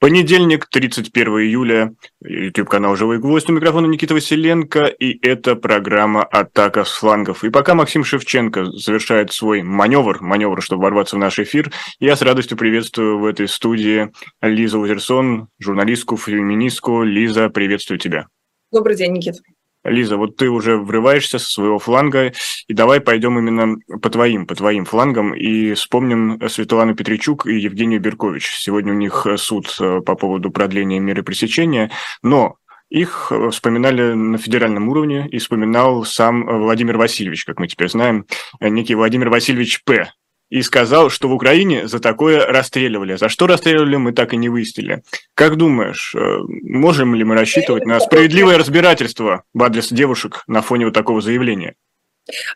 Понедельник, 31 июля, YouTube-канал «Живой гвоздь», у микрофона Никита Василенко, и это программа «Атака с флангов». И пока Максим Шевченко завершает свой маневр, маневр, чтобы ворваться в наш эфир, я с радостью приветствую в этой студии Лизу Лазерсон, журналистку, феминистку. Лиза, приветствую тебя. Добрый день, Никита. Лиза, вот ты уже врываешься со своего фланга, и давай пойдем именно по твоим, по твоим флангам, и вспомним Светлану Петричук и Евгению Беркович. Сегодня у них суд э, по поводу продления меры пресечения, но их вспоминали на федеральном уровне, и вспоминал сам Владимир Васильевич, как мы теперь знаем, некий Владимир Васильевич П., и сказал, что в Украине за такое расстреливали. За что расстреливали, мы так и не выяснили. Как думаешь, э, можем ли мы рассчитывать на справедливое разбирательство в адрес девушек на фоне вот такого заявления?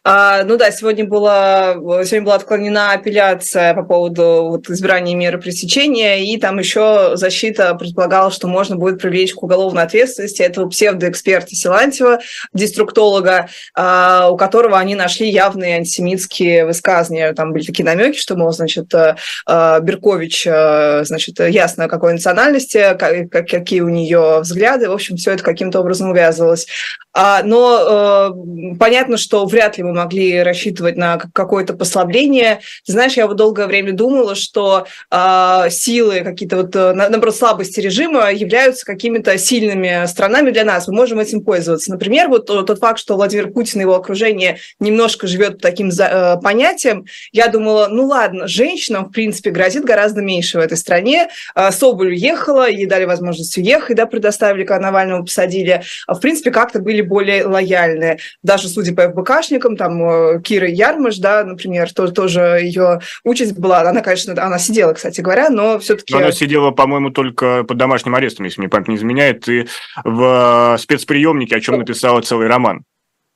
А, ну да, сегодня была, сегодня была отклонена апелляция по поводу вот, избрания меры пресечения, и там еще защита предполагала, что можно будет привлечь к уголовной ответственности этого псевдоэксперта Силантьева, деструктолога, а, у которого они нашли явные антисемитские высказывания. Там были такие намеки, что, мол, значит, а, а Беркович, а, значит, ясно какой национальности, как, какие у нее взгляды, в общем, все это каким-то образом увязывалось. А, но э, понятно, что вряд ли мы могли рассчитывать на какое-то послабление. Знаешь, я вот долгое время думала, что э, силы, какие-то вот, э, наоборот, слабости режима являются какими-то сильными странами для нас. Мы можем этим пользоваться. Например, вот тот факт, что Владимир Путин и его окружение немножко живет по таким э, понятиям, я думала, ну ладно, женщинам, в принципе, грозит гораздо меньше в этой стране. Э, Соболь уехала, ей дали возможность уехать, да, предоставили, когда Навального посадили. В принципе, как-то были более лояльные. Даже судя по ФБКшникам, там э, Кира Ярмаш, да, например, тоже, тоже ее участь была, она, конечно, она сидела, кстати говоря, но все-таки... Она сидела, по-моему, только под домашним арестом, если мне память не изменяет, и в спецприемнике, о чем написала целый роман.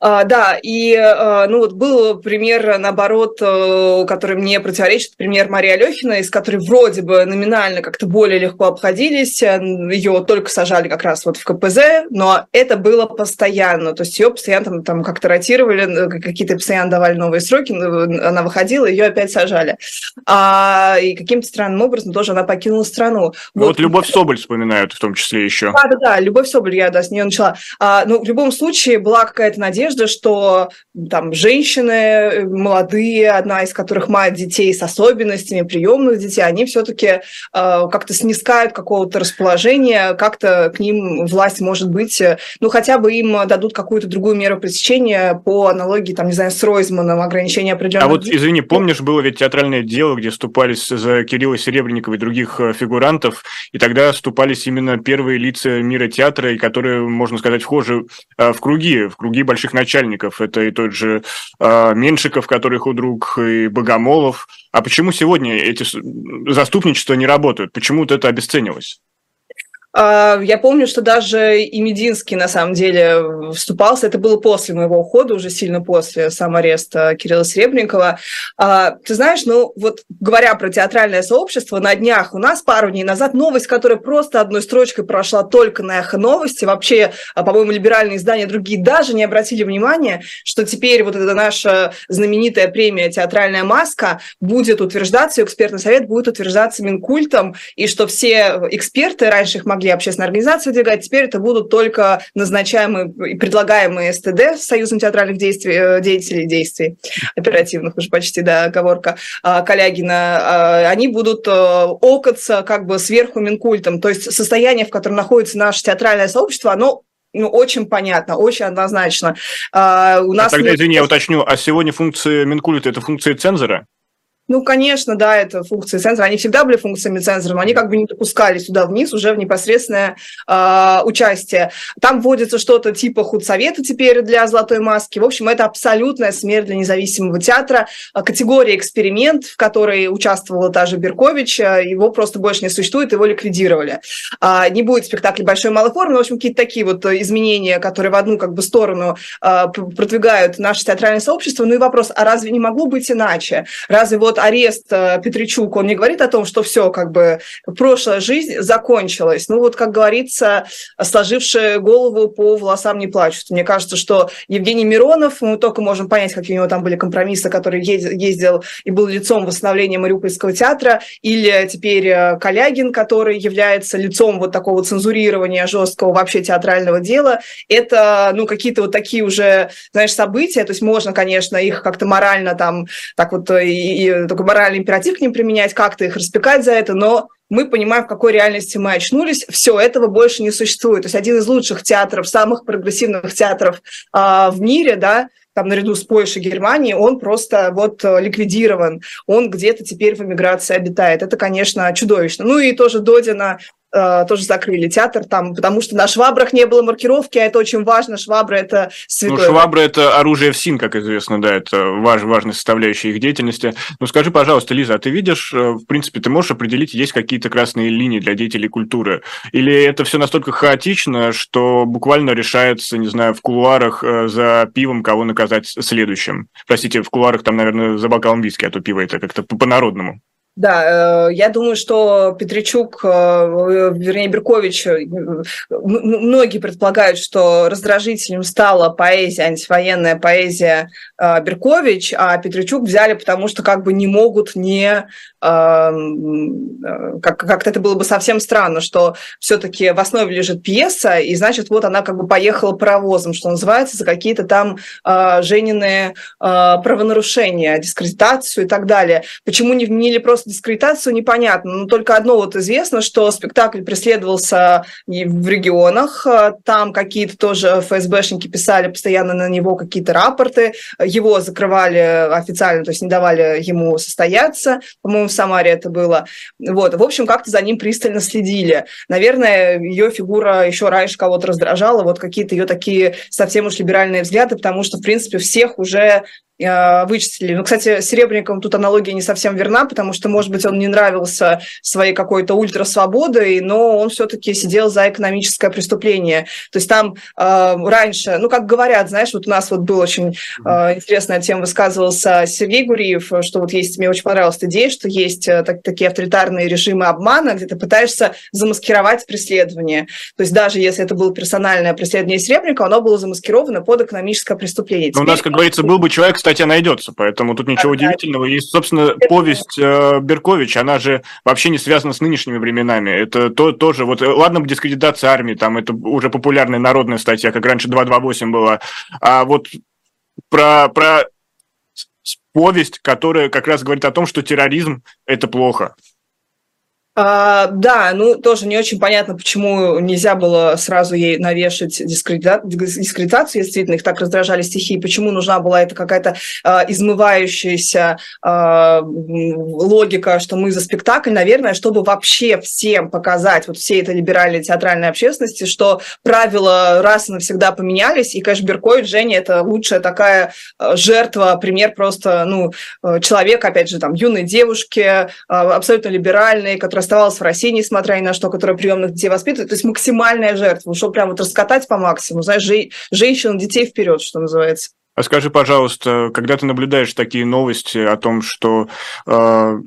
А, да, и а, ну вот был пример, наоборот, э, который мне противоречит, пример Марии Алехина, из которой вроде бы номинально как-то более легко обходились, ее только сажали как раз вот в КПЗ, но это было постоянно, то есть ее постоянно там, там как-то ротировали, какие-то постоянно давали новые сроки, она выходила, ее опять сажали. А, и каким-то странным образом тоже она покинула страну. Ну, вот, вот Любовь Соболь вспоминают в том числе еще. Да, да, да, Любовь Соболь, я да, с нее начала. А, ну, в любом случае была какая-то надежда, надежда, что там женщины э, молодые, одна из которых мать детей с особенностями, приемных детей, они все-таки э, как-то снискают какого-то расположения, как-то к ним власть может быть, э, ну хотя бы им дадут какую-то другую меру пресечения по аналогии, там, не знаю, с Ройзманом, ограничения определенных... А вот, извини, помнишь, было ведь театральное дело, где ступались за Кирилла Серебренникова и других э, фигурантов, и тогда ступались именно первые лица мира театра, и которые, можно сказать, вхожи в круги, в круги больших начальников. Это и тот же э, Меншиков, который худрук, и Богомолов. А почему сегодня эти заступничества не работают? Почему вот это обесценилось? А, я помню, что даже и Мединский, на самом деле, вступался. Это было после моего ухода, уже сильно после сам Кирилла Сребникова. А, ты знаешь, ну вот говоря про театральное сообщество, на днях у нас пару дней назад новость, которая просто одной строчкой прошла только на эхо новости. Вообще, а, по-моему, либеральные издания другие даже не обратили внимания, что теперь вот эта наша знаменитая премия «Театральная маска» будет утверждаться, экспертный совет будет утверждаться Минкультом, и что все эксперты, раньше их могли могли общественные организации выдвигать, теперь это будут только назначаемые и предлагаемые СТД, Союзом театральных действий, э, деятелей действий, оперативных уже почти, да, оговорка а, Калягина, а, они будут э, окаться как бы сверху Минкультом, то есть состояние, в котором находится наше театральное сообщество, оно ну, очень понятно, очень однозначно. А, у нас а тогда, нет... извини, я уточню, а сегодня функции Минкульта – это функции цензора? Ну, конечно, да, это функции цензора. Они всегда были функциями цензора, но они как бы не допускали сюда вниз уже в непосредственное э, участие. Там вводится что-то типа худсовета теперь для «Золотой маски». В общем, это абсолютная смерть для независимого театра. А, категория «эксперимент», в которой участвовала та же Беркович, а, его просто больше не существует, его ликвидировали. Э, не будет спектакля большой малой формы, но, в общем, какие-то такие вот изменения, которые в одну как бы сторону э, продвигают наше театральное сообщество. Ну и вопрос, а разве не могло быть иначе? Разве вот арест э, Петричук, он не говорит о том, что все, как бы, прошлая жизнь закончилась. Ну вот, как говорится, сложившие голову по волосам не плачут. Мне кажется, что Евгений Миронов, мы только можем понять, какие у него там были компромиссы, который ездил и был лицом восстановления Мариупольского театра, или теперь э, Калягин, который является лицом вот такого цензурирования жесткого вообще театрального дела. Это, ну, какие-то вот такие уже, знаешь, события, то есть можно, конечно, их как-то морально там, так вот, э, и, и такой моральный императив к ним применять, как-то их распекать за это, но мы понимаем, в какой реальности мы очнулись, все, этого больше не существует. То есть один из лучших театров, самых прогрессивных театров э, в мире, да, там наряду с Польшей, Германией, он просто вот э, ликвидирован, он где-то теперь в эмиграции обитает. Это, конечно, чудовищно. Ну и тоже Додина тоже закрыли театр там, потому что на швабрах не было маркировки, а это очень важно. Швабра – это святое. Ну, швабра – это оружие в СИН, как известно, да, это важ, важная составляющая их деятельности. Ну, скажи, пожалуйста, Лиза, а ты видишь, э, в принципе, ты можешь определить, есть какие-то красные линии для деятелей культуры? Или это все настолько хаотично, что буквально решается, не знаю, в кулуарах э, за пивом кого наказать следующим? Простите, в кулуарах там, наверное, за бокалом виски, а то пиво это как-то по-народному. Да, э, я думаю, что Петричук, э, вернее, Беркович, э, многие предполагают, что раздражителем стала поэзия, антивоенная поэзия Беркович, а Петричук взяли, потому что как бы не могут не... Как, как-то это было бы совсем странно, что все-таки в основе лежит пьеса, и значит, вот она как бы поехала паровозом, что называется, за какие-то там Женины правонарушения, дискредитацию и так далее. Почему не вменили просто дискредитацию непонятно, но только одно вот известно, что спектакль преследовался в регионах, там какие-то тоже ФСБшники писали постоянно на него какие-то рапорты, его закрывали официально, то есть не давали ему состояться, по-моему, в Самаре это было. Вот. В общем, как-то за ним пристально следили. Наверное, ее фигура еще раньше кого-то раздражала, вот какие-то ее такие совсем уж либеральные взгляды, потому что, в принципе, всех уже вычислили. Ну, кстати, Серебренниковым тут аналогия не совсем верна, потому что, может быть, он не нравился своей какой-то ультрасвободой, но он все-таки сидел за экономическое преступление. То есть там э, раньше, ну, как говорят, знаешь, вот у нас вот была очень э, интересная тема, высказывался Сергей Гуриев, что вот есть, мне очень понравилась идея, что есть э, так, такие авторитарные режимы обмана, где ты пытаешься замаскировать преследование. То есть даже если это было персональное преследование Серебренникова, оно было замаскировано под экономическое преступление. Но у нас, как говорится, был бы человек, статья найдется, поэтому тут ничего да, удивительного. И, собственно, повесть э, Беркович, она же вообще не связана с нынешними временами. Это то, тоже, вот, э, ладно бы дискредитация армии, там, это уже популярная народная статья, как раньше 228 была, а вот про, про повесть, которая как раз говорит о том, что терроризм – это плохо. А, да, ну тоже не очень понятно, почему нельзя было сразу ей навешать дискредита... дискредитацию, действительно, их так раздражали стихи, почему нужна была эта какая-то а, измывающаяся а, логика, что мы за спектакль, наверное, чтобы вообще всем показать, вот всей этой либеральной театральной общественности, что правила раз и навсегда поменялись, и, конечно, Беркович, Женя, это лучшая такая а, жертва, пример просто, ну, а, человек, опять же, там, юной девушки, абсолютно либеральной, которая оставалась в России, несмотря ни на что, которая приемных детей воспитывает. То есть максимальная жертва, чтобы прям вот раскатать по максимуму, знаешь, же, женщин, детей вперед, что называется. А скажи, пожалуйста, когда ты наблюдаешь такие новости о том, что э,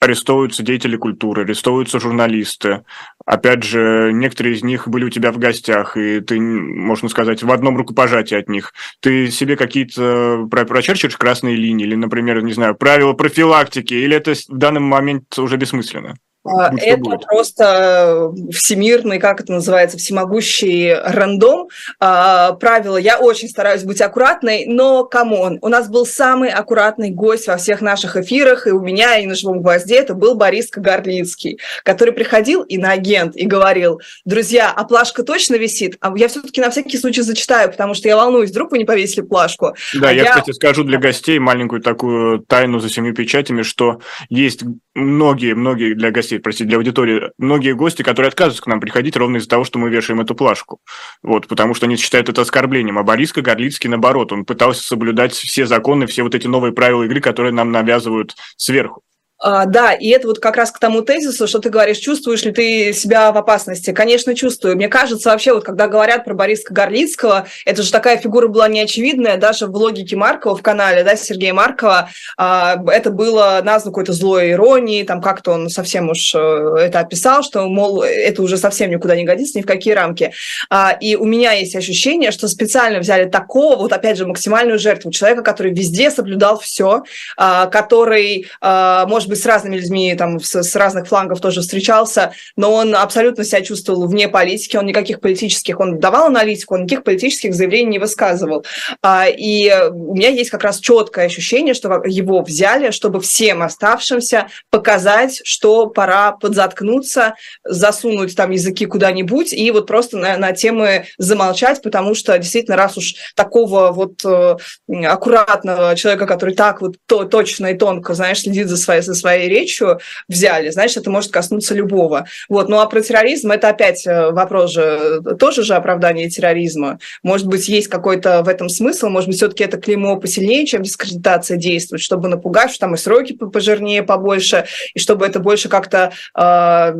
арестовываются деятели культуры, арестовываются журналисты. Опять же, некоторые из них были у тебя в гостях, и ты, можно сказать, в одном рукопожатии от них. Ты себе какие-то прочерчиваешь красные линии, или, например, не знаю, правила профилактики, или это в данный момент уже бессмысленно? А, это будет. просто всемирный, как это называется, всемогущий рандом. А, правила. Я очень стараюсь быть аккуратной, но, come on, у нас был самый аккуратный гость во всех наших эфирах, и у меня, и на «Живом гвозде», это был Борис Кагарлицкий, который приходил иноагент и говорил, друзья, а плашка точно висит? А я все-таки на всякий случай зачитаю, потому что я волнуюсь, вдруг вы не повесили плашку. Да, а я, я, кстати, скажу для гостей маленькую такую тайну за семью печатями, что есть многие-многие для гостей, простите, для аудитории, многие гости, которые отказываются к нам приходить ровно из-за того, что мы вешаем эту плашку. Вот, потому что они считают это оскорблением. А Бориска Горлицкий, наоборот, он пытался соблюдать все законы, все вот эти новые правила игры, которые нам навязывают сверху. А, да, и это вот как раз к тому тезису, что ты говоришь, чувствуешь ли ты себя в опасности. Конечно, чувствую. Мне кажется, вообще, вот когда говорят про Бориска Горлицкого, это же такая фигура была неочевидная, даже в логике Маркова в канале, да, Сергея Маркова, а, это было названо какой-то злой иронией, там как-то он совсем уж э, это описал, что, мол, это уже совсем никуда не годится, ни в какие рамки. А, и у меня есть ощущение, что специально взяли такого, вот опять же, максимальную жертву, человека, который везде соблюдал все, который, может может быть, с разными людьми, там, с, с разных флангов тоже встречался, но он абсолютно себя чувствовал вне политики, он никаких политических, он давал аналитику, он никаких политических заявлений не высказывал. А, и у меня есть как раз четкое ощущение, что его взяли, чтобы всем оставшимся показать, что пора подзаткнуться, засунуть там языки куда-нибудь и вот просто на, на темы замолчать, потому что действительно, раз уж такого вот э, аккуратного человека, который так вот то, точно и тонко, знаешь, следит за своей, своей речью взяли, значит, это может коснуться любого. Вот. Ну а про терроризм это опять э, вопрос же, тоже же оправдание терроризма. Может быть, есть какой-то в этом смысл, может быть, все-таки это клеймо посильнее, чем дискредитация действует, чтобы напугать, что там и сроки пожирнее, побольше, и чтобы это больше как-то э,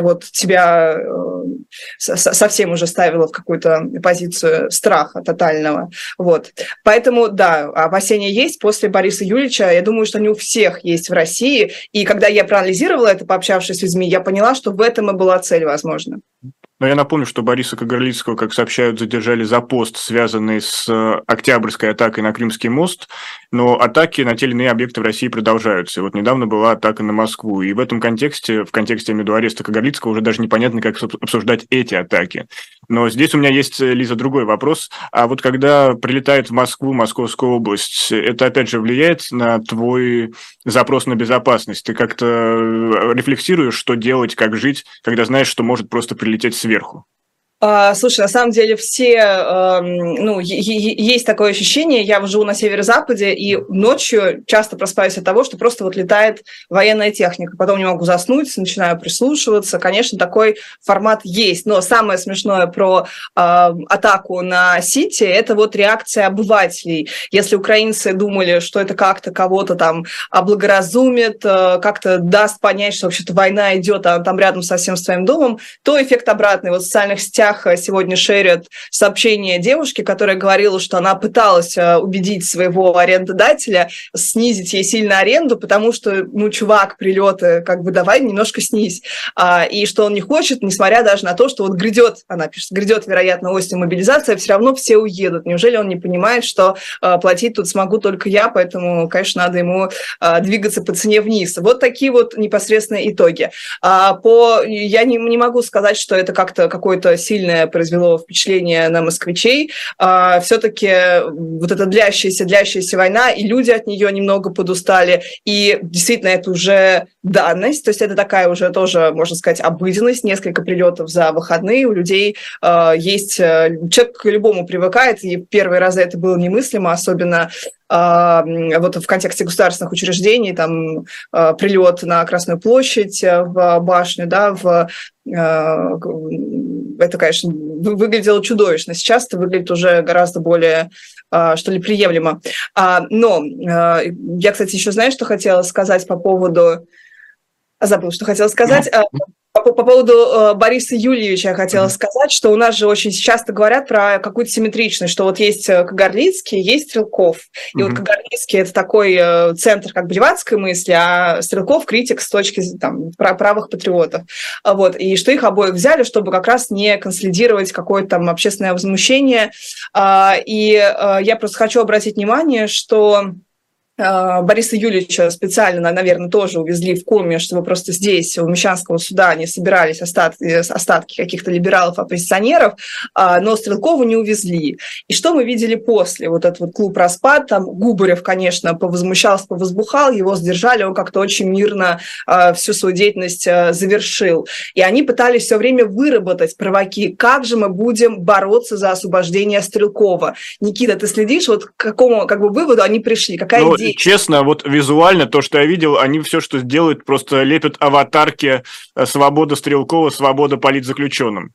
вот тебя э, совсем уже ставило в какую-то позицию страха тотального. Вот. Поэтому, да, опасения есть. После Бориса Юлича, я думаю, что они у всех есть в России России. И когда я проанализировала это, пообщавшись с людьми, я поняла, что в этом и была цель, возможно. Но я напомню, что Бориса Кагарлицкого, как сообщают, задержали за пост, связанный с э, Октябрьской атакой на Крымский мост, но атаки на те или иные объекты в России продолжаются. И вот недавно была атака на Москву, и в этом контексте, в контексте, виду, ареста Кагарлицкого, уже даже непонятно, как обсуждать эти атаки. Но здесь у меня есть, э, Лиза, другой вопрос. А вот когда прилетает в Москву, Московскую область, это опять же влияет на твой запрос на безопасность? Ты как-то э, рефлексируешь, что делать, как жить, когда знаешь, что может просто прилететь сверху? А, слушай, на самом деле все, эм, ну, есть такое ощущение, я живу на северо-западе, и ночью часто просыпаюсь от того, что просто вот летает военная техника, потом не могу заснуть, начинаю прислушиваться, конечно, такой формат есть, но самое смешное про э, атаку на Сити – это вот реакция обывателей. Если украинцы думали, что это как-то кого-то там облагоразумит, э, как-то даст понять, что вообще-то война идет, а там рядом совсем с твоим домом, то эффект обратный. Вот в социальных сетях сетях э, сегодня шерят сообщение девушки, которая говорила, что она пыталась э, убедить своего арендодателя снизить ей сильно аренду, потому что, ну, чувак, прилеты, как бы давай немножко снизь. А, и что он не хочет, несмотря даже на то, что вот грядет, она пишет, грядет, вероятно, осень мобилизация, все равно все уедут. Неужели он не понимает, что а, платить тут смогу только я, поэтому, конечно, надо ему двигаться по цене вниз. Вот такие вот непосредственные итоги. А, по, я не, не могу сказать, что это как-то какой-то сильный сильное произвело впечатление на москвичей. А, все-таки вот эта длящаяся, длящаяся война, и люди от нее немного подустали, и действительно это уже данность, то есть это такая уже тоже, можно сказать, обыденность, несколько прилетов за выходные, у людей а, есть, э, человек к любому привыкает, и первые разы это было немыслимо, особенно вот в контексте государственных учреждений, там а, прилет на Красную площадь, э, в башню, да, в а, это, конечно, выглядело чудовищно. Сейчас это выглядит уже гораздо более, что ли, приемлемо. Но я, кстати, еще знаю, что хотела сказать по поводу... Забыл, что хотела сказать. По, по поводу э, Бориса Юльевича я хотела mm-hmm. сказать, что у нас же очень часто говорят про какую-то симметричность, что вот есть э, Кагарлицкий, есть Стрелков. И mm-hmm. вот Кагарлицкий – это такой э, центр как бы левацкой мысли, а Стрелков – критик с точки там, правых патриотов. Вот. И что их обоих взяли, чтобы как раз не консолидировать какое-то там общественное возмущение. А, и э, я просто хочу обратить внимание, что а, Бориса Юлича специально, наверное, тоже увезли в Коми, чтобы просто здесь, у Мещанского суда, не собирались остатки, остатки каких-то либералов-оппозиционеров, а, но Стрелкову не увезли. И что мы видели после? Вот этот вот клуб «Распад», там Губарев, конечно, повозмущался, повозбухал, его сдержали, он как-то очень мирно а, всю свою деятельность завершил. И они пытались все время выработать провоки, как же мы будем бороться за освобождение Стрелкова. Никита, ты следишь, вот к какому как бы, выводу они пришли? Какая ну, идея? честно, вот визуально то, что я видел, они все, что делают, просто лепят аватарки э, «Свобода Стрелкова», «Свобода политзаключенным».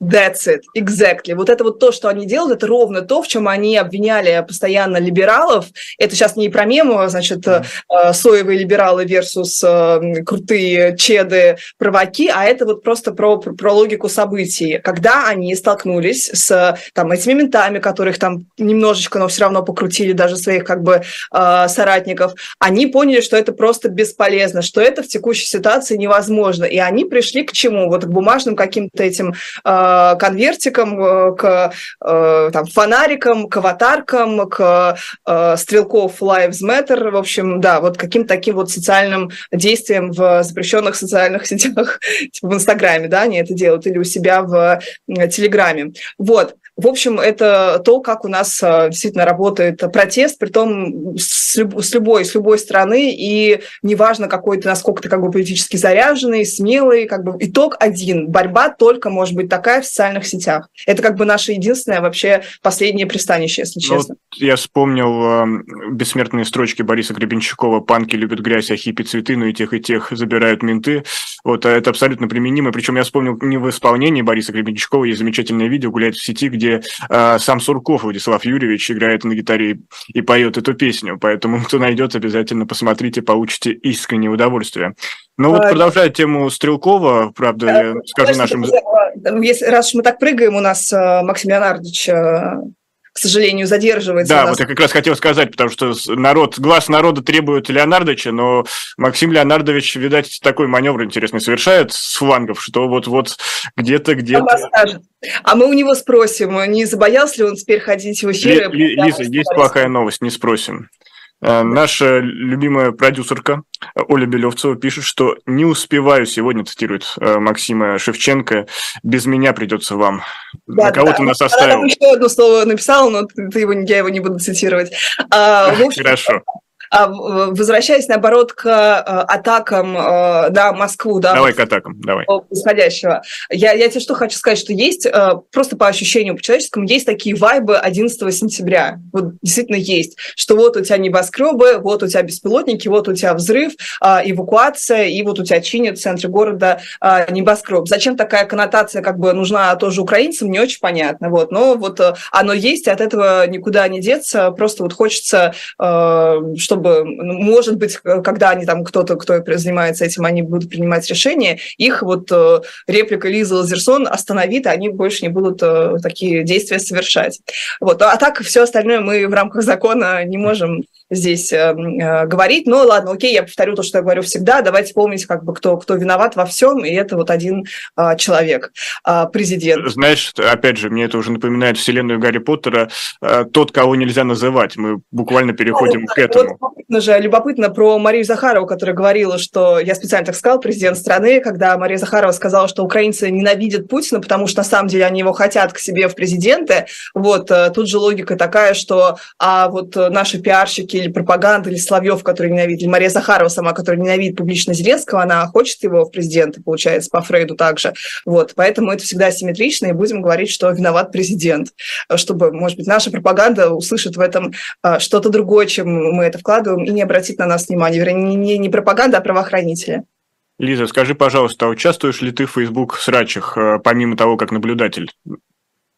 That's it, exactly. Вот это вот то, что они делают, это ровно то, в чем они обвиняли постоянно либералов. Это сейчас не про мему, значит, mm-hmm. соевые либералы versus э, крутые чеды, праваки, а это вот просто про, про логику событий. Когда они столкнулись с там, этими ментами, которых там немножечко, но все равно покрутили даже своих как бы соратников, они поняли, что это просто бесполезно, что это в текущей ситуации невозможно. И они пришли к чему? Вот к бумажным каким-то этим э, конвертикам, э, к э, там, фонарикам, к аватаркам, к э, стрелков Lives Matter, в общем, да, вот каким-то таким вот социальным действием в запрещенных социальных сетях, типа в Инстаграме, да, они это делают, или у себя в Телеграме. Вот. В общем, это то, как у нас а, действительно работает протест, при том с, любой, с любой стороны, и неважно, какой ты, насколько ты как бы политически заряженный, смелый, как бы итог один. Борьба только может быть такая в социальных сетях. Это как бы наше единственное вообще последнее пристанище, если ну, честно. Вот я вспомнил э, бессмертные строчки Бориса Гребенщикова «Панки любят грязь, а хиппи цветы, но и тех, и тех забирают менты». Вот а это абсолютно применимо. Причем я вспомнил не в исполнении Бориса Гребенщикова, есть замечательное видео, гуляет в сети, где где э, сам Сурков Владислав Юрьевич играет на гитаре и, и поет эту песню. Поэтому, кто найдет, обязательно посмотрите, получите искреннее удовольствие. Ну вот, продолжая тему Стрелкова, правда, да, я скажу нашим... Если, раз мы так прыгаем, у нас э, Максим Леонардович э, к сожалению, задерживается. Да, вот я как раз хотел сказать, потому что народ, глаз народа требует Леонардовича, но Максим Леонардович, видать, такой маневр интересный совершает с флангов, что вот-вот где-то, где-то... А мы у него спросим, не забоялся ли он теперь ходить в эфиры? Лиза, есть плохая новость, не спросим. Э, наша любимая продюсерка Оля Белевцева пишет, что не успеваю сегодня, цитирует э, Максима Шевченко, без меня придется вам. Да, На кого да. ты нас оставил? Она еще одно слово написала, но ты его, я его не буду цитировать. А, общем, Хорошо. А, возвращаясь, наоборот, к а, атакам а, на Москву, да, давай к атакам, давай. происходящего. Я, я тебе что хочу сказать, что есть, просто по ощущению по человеческому, есть такие вайбы 11 сентября. Вот действительно есть. Что вот у тебя небоскребы, вот у тебя беспилотники, вот у тебя взрыв, эвакуация, и вот у тебя чинят в центре города небоскреб. Зачем такая коннотация как бы нужна тоже украинцам, не очень понятно. Вот. Но вот оно есть, от этого никуда не деться. Просто вот хочется, чтобы чтобы, ну, может быть, когда они там, кто-то, кто занимается этим, они будут принимать решения, их вот э, реплика Лизы Лазерсон остановит, и они больше не будут э, такие действия совершать. Вот. А так все остальное мы в рамках закона не можем здесь э, э, говорить. Но ладно, окей, я повторю то, что я говорю всегда. Давайте помнить, как бы, кто, кто виноват во всем, и это вот один э, человек, э, президент. Знаешь, опять же, мне это уже напоминает вселенную Гарри Поттера, э, тот, кого нельзя называть. Мы буквально переходим ну, к этому. Вот, любопытно же, любопытно про Марию Захарову, которая говорила, что, я специально так сказал, президент страны, когда Мария Захарова сказала, что украинцы ненавидят Путина, потому что на самом деле они его хотят к себе в президенты. Вот, э, тут же логика такая, что а вот наши пиарщики или пропаганда, или Соловьев, который ненавидит, или Мария Захарова сама, которая ненавидит публично Зеленского, она хочет его в президенты, получается, по Фрейду также. Вот, поэтому это всегда симметрично, и будем говорить, что виноват президент, чтобы, может быть, наша пропаганда услышит в этом а, что-то другое, чем мы это вкладываем, и не обратит на нас внимания. Вернее, не, не пропаганда, а правоохранители. Лиза, скажи, пожалуйста, а участвуешь ли ты в Facebook срачах, э, помимо того, как наблюдатель?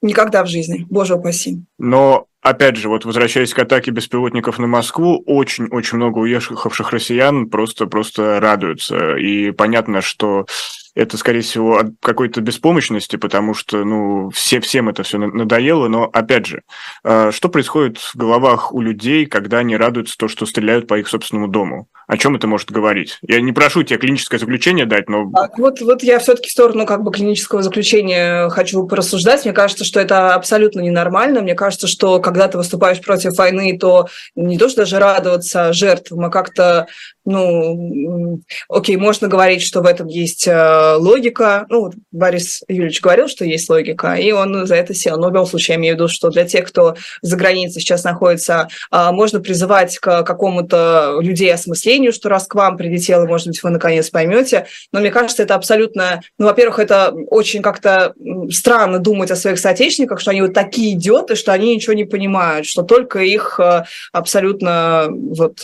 Никогда в жизни, боже упаси. Но опять же, вот возвращаясь к атаке беспилотников на Москву, очень-очень много уехавших россиян просто-просто радуются. И понятно, что это, скорее всего, от какой-то беспомощности, потому что, ну, все, всем это все надоело, но, опять же, э, что происходит в головах у людей, когда они радуются то, что стреляют по их собственному дому? О чем это может говорить? Я не прошу тебя клиническое заключение дать, но... Так, вот, вот я все-таки в сторону как бы клинического заключения хочу порассуждать. Мне кажется, что это абсолютно ненормально. Мне кажется, что когда ты выступаешь против войны, то не то, что даже радоваться жертвам, а как-то ну, окей, можно говорить, что в этом есть э, логика. Ну, вот Борис Юрьевич говорил, что есть логика, и он за это сел. Но в любом случае, я имею в виду, что для тех, кто за границей сейчас находится, э, можно призывать к какому-то людей осмыслению, что раз к вам прилетело, может быть, вы наконец поймете. Но мне кажется, это абсолютно... Ну, во-первых, это очень как-то странно думать о своих соотечественниках, что они вот такие идиоты, что они ничего не понимают, что только их э, абсолютно вот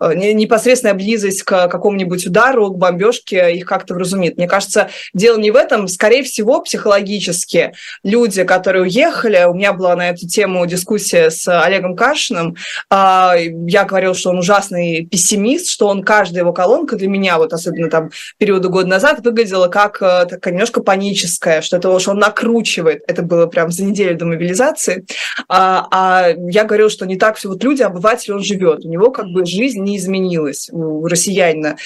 непосредственная близость к какому-нибудь удару, к бомбежке их как-то вразумит. Мне кажется, дело не в этом. Скорее всего, психологически люди, которые уехали, у меня была на эту тему дискуссия с Олегом Кашиным, а, я говорил, что он ужасный пессимист, что он, каждая его колонка для меня, вот особенно там периода года назад, выглядела как э, такая немножко паническая, что это что он накручивает. Это было прям за неделю до мобилизации. А, а я говорил, что не так все. Вот люди, обыватель, он живет. У него как бы жизнь не изменилась у россиянина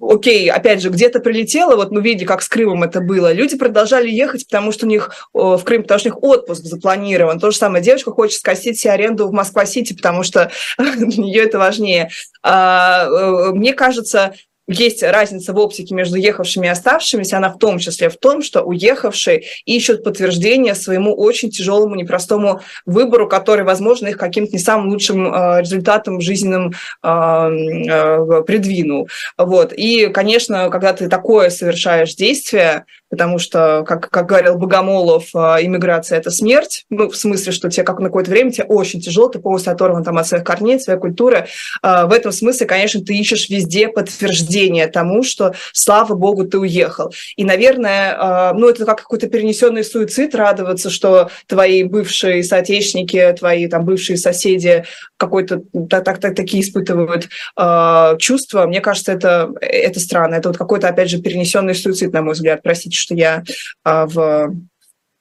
окей, опять же, где-то прилетело, вот мы видели, как с Крымом это было, люди продолжали ехать, потому что у них в Крым, потому что у них отпуск запланирован. То же самое, девочка хочет скосить себе аренду в Москва-Сити, потому что нее это важнее. А, э, мне кажется, есть разница в оптике между ехавшими и оставшимися, она в том числе в том, что уехавшие ищут подтверждение своему очень тяжелому, непростому выбору, который, возможно, их каким-то не самым лучшим э, результатом жизненным э, э, придвинул. Вот. И, конечно, когда ты такое совершаешь действие, потому что, как, как говорил Богомолов, иммиграция – это смерть, ну, в смысле, что тебе как на какое-то время тебе очень тяжело, ты полностью оторван там, от своих корней, своей культуры. В этом смысле, конечно, ты ищешь везде подтверждение подтверждение тому, что, слава богу, ты уехал. И, наверное, а, ну, это как какой-то перенесенный суицид радоваться, что твои бывшие соотечественники, твои там бывшие соседи какой-то так, так, так, такие испытывают э, чувства. Мне кажется, это, это странно. Это вот какой-то, опять же, перенесенный суицид, на мой взгляд. Простите, что я э, в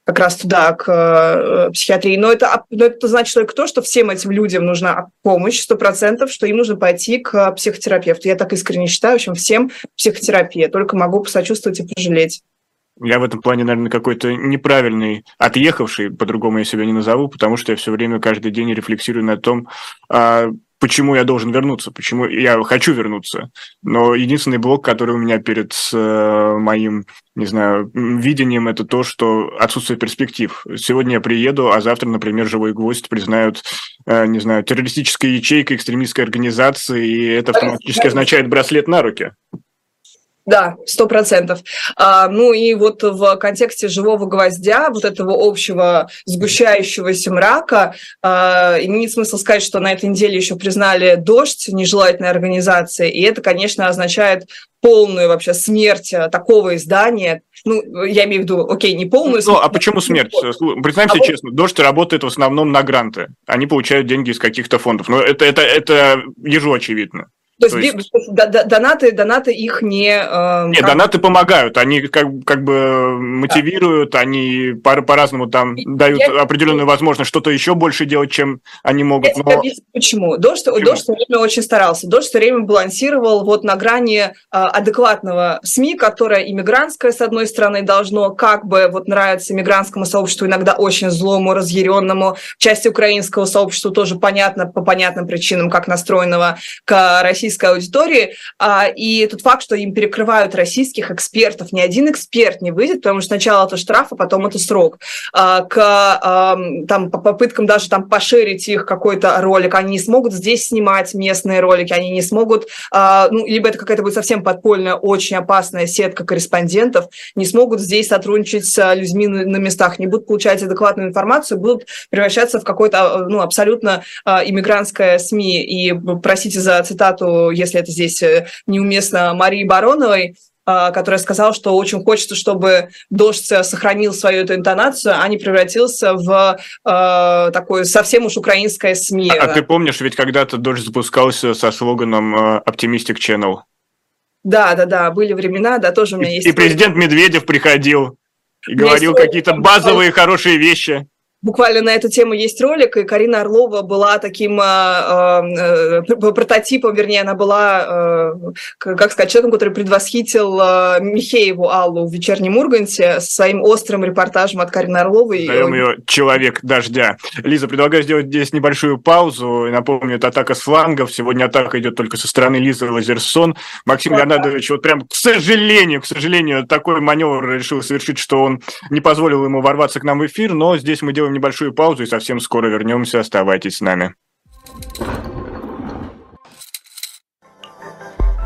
как раз туда, к э, психиатрии. Но это, но это значит только то, что всем этим людям нужна помощь, сто процентов, что им нужно пойти к психотерапевту. Я так искренне считаю, в общем, всем психотерапия. Только могу посочувствовать и пожалеть. Я в этом плане, наверное, какой-то неправильный, отъехавший, по-другому я себя не назову, потому что я все время, каждый день рефлексирую на том, а, почему я должен вернуться, почему я хочу вернуться. Но единственный блок, который у меня перед э, моим, не знаю, видением, это то, что отсутствие перспектив. Сегодня я приеду, а завтра, например, живой гвоздь признают, э, не знаю, террористической ячейкой, экстремистской организацией, и это автоматически означает браслет на руки. Да, сто процентов. А, ну и вот в контексте живого гвоздя, вот этого общего сгущающегося мрака, а, имеет смысл сказать, что на этой неделе еще признали дождь нежелательной организации, и это, конечно, означает полную вообще смерть э, такого издания. Ну, я имею в виду, окей, не полную смерть. Ну, а почему смерть? Признаемся а честно, Дождь работает в основном на гранты. Они получают деньги из каких-то фондов. Но это, это, это ежу очевидно. То есть, То есть... донаты, донаты их не... Э, Нет, как... донаты помогают, они как, как бы мотивируют, да. они по- по-разному там я, дают я... определенную возможность что-то еще больше делать, чем они могут. Я но... объясню, почему. Дождь, почему? Дождь все время очень старался. Дождь все время балансировал вот на грани э, адекватного СМИ, которое иммигрантское, с одной стороны, должно как бы вот нравиться иммигрантскому сообществу, иногда очень злому, разъяренному, части украинского сообщества тоже понятно, по понятным причинам, как настроенного к России российской аудитории, а, и тот факт, что им перекрывают российских экспертов, ни один эксперт не выйдет, потому что сначала это штраф, а потом это срок. А, к там, по попыткам даже там поширить их какой-то ролик, они не смогут здесь снимать местные ролики, они не смогут, а, ну, либо это какая-то будет совсем подпольная, очень опасная сетка корреспондентов, не смогут здесь сотрудничать с людьми на местах, не будут получать адекватную информацию, будут превращаться в какое-то ну, абсолютно иммигрантское СМИ. И, простите за цитату если это здесь э, неуместно, Марии Бароновой, а, которая сказала, что очень хочется, чтобы дождь сохранил свою эту интонацию, а не превратился в э, такое совсем уж украинское СМИ. А, а ты помнишь, ведь когда-то дождь запускался со слоганом Optimistic Channel? Да, да, да, были времена, да, тоже у меня и, есть. И президент Медведев приходил и говорил какие-то базовые хорошие вещи. Буквально на эту тему есть ролик, и Карина Орлова была таким э, э, прототипом, вернее, она была, э, как сказать, человеком, который предвосхитил э, Михееву Аллу в «Вечернем Урганте» со своим острым репортажем от Карины Орловой. Даем ее «Человек дождя». Лиза, предлагаю сделать здесь небольшую паузу. И напомню, это атака с флангов. Сегодня атака идет только со стороны Лизы Лазерсон. Максим да, Леонардович, вот прям, к сожалению, к сожалению, такой маневр решил совершить, что он не позволил ему ворваться к нам в эфир, но здесь мы делаем сделаем небольшую паузу и совсем скоро вернемся. Оставайтесь с нами.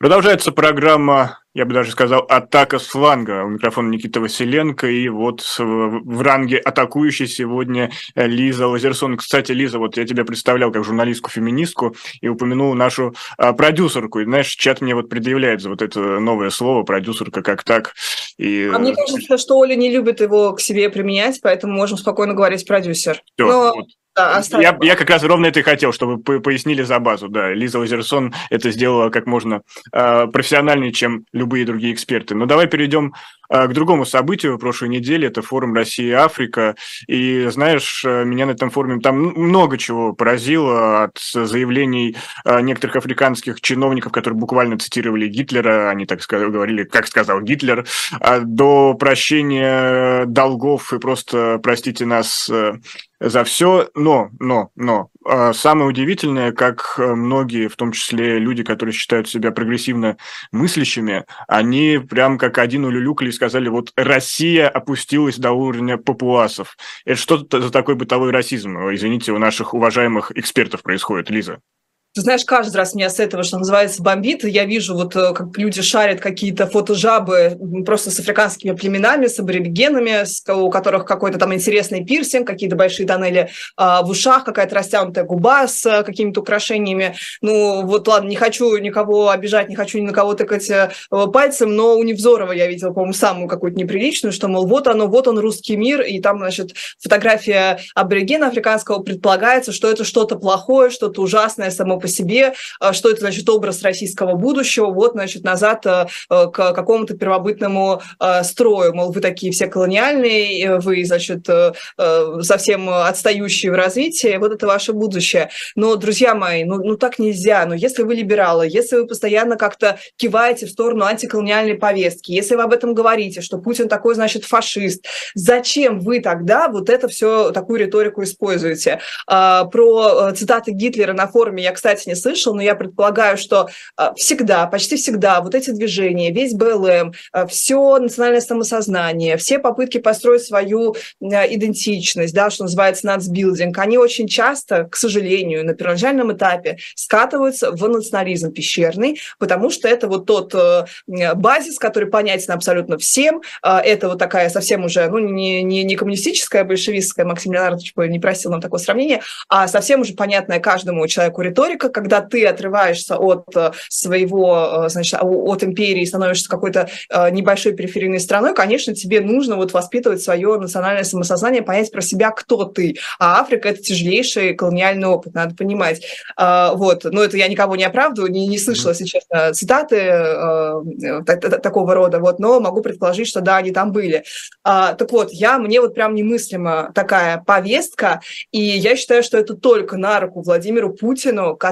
Продолжается программа, я бы даже сказал, атака с фланга. У микрофона Никита Василенко. И вот в ранге атакующей сегодня Лиза Лазерсон. Кстати, Лиза, вот я тебя представлял как журналистку-феминистку и упомянул нашу а, продюсерку. И знаешь, чат мне вот предъявляет за вот это новое слово, продюсерка, как так. И... А мне кажется, что Оля не любит его к себе применять, поэтому можем спокойно говорить продюсер. Все, Но... вот. Да, я, я как раз ровно это и хотел, чтобы вы пояснили за базу. Да, Лиза Лазерсон это сделала как можно э, профессиональнее, чем любые другие эксперты. Но давай перейдем э, к другому событию прошлой недели. Это форум Россия-Африка. И знаешь, э, меня на этом форуме там много чего поразило от заявлений э, некоторых африканских чиновников, которые буквально цитировали Гитлера, они так сказали, говорили, как сказал Гитлер, э, до прощения долгов и просто простите нас э, за все, но, но, но а, самое удивительное, как э, многие, в том числе люди, которые считают себя прогрессивно мыслящими, они прям как один улюлюкали и сказали, вот Россия опустилась до уровня папуасов. Это что за такой бытовой расизм, извините, у наших уважаемых экспертов происходит, Лиза? Ты знаешь, каждый раз меня с этого, что называется, бомбит. Я вижу, вот э, как люди шарят какие-то фотожабы просто с африканскими племенами, с аборигенами, у которых какой-то там интересный пирсинг, какие-то большие тоннели а, в ушах, какая-то растянутая губа с а, какими-то украшениями. Ну, вот ладно, не хочу никого обижать, не хочу ни на кого тыкать а, пальцем, но у Невзорова я видела, по-моему, самую какую-то неприличную, что, мол, вот оно, вот он, русский мир, и там, значит, фотография аборигена африканского предполагается, что это что-то плохое, что-то ужасное само по себе, а, что это, значит, образ российского будущего, вот, значит, назад а, а, к какому-то первобытному строю, мол, вы такие все колониальные, вы, значит, совсем отстающие в развитии, вот это ваше будущее. Но, друзья мои, ну, ну так нельзя, но если вы либералы, если вы постоянно как-то киваете в сторону антиколониальной повестки, если вы об этом говорите, что Путин такой, значит, фашист, зачем вы тогда вот это все, такую риторику используете? Про цитаты Гитлера на форуме я, кстати, кстати, не слышал, но я предполагаю, что а, всегда, почти всегда вот эти движения, весь БЛМ, а, все национальное самосознание, все попытки построить свою а, идентичность, да, что называется нацбилдинг, они очень часто, к сожалению, на первоначальном этапе скатываются в национализм пещерный, потому что это вот тот базис, который понятен абсолютно всем, это вот такая совсем уже, ну, не, не, не коммунистическая, большевистская, Максим Леонардович не просил нам такое сравнение, а совсем уже понятная каждому человеку риторика, только когда ты отрываешься от э, своего, э, значит, от империи, становишься какой-то э, небольшой периферийной страной, конечно, тебе нужно вот воспитывать свое национальное самосознание, понять про себя, кто ты. А Африка – это тяжелейший колониальный опыт, надо понимать. Вот. Но это я никого не оправдываю, не, не слышала, если честно, цитаты такого рода, вот, но могу предположить, что да, они там были. Так вот, я, мне вот прям немыслима такая повестка, и я считаю, что это только на руку Владимиру Путину, который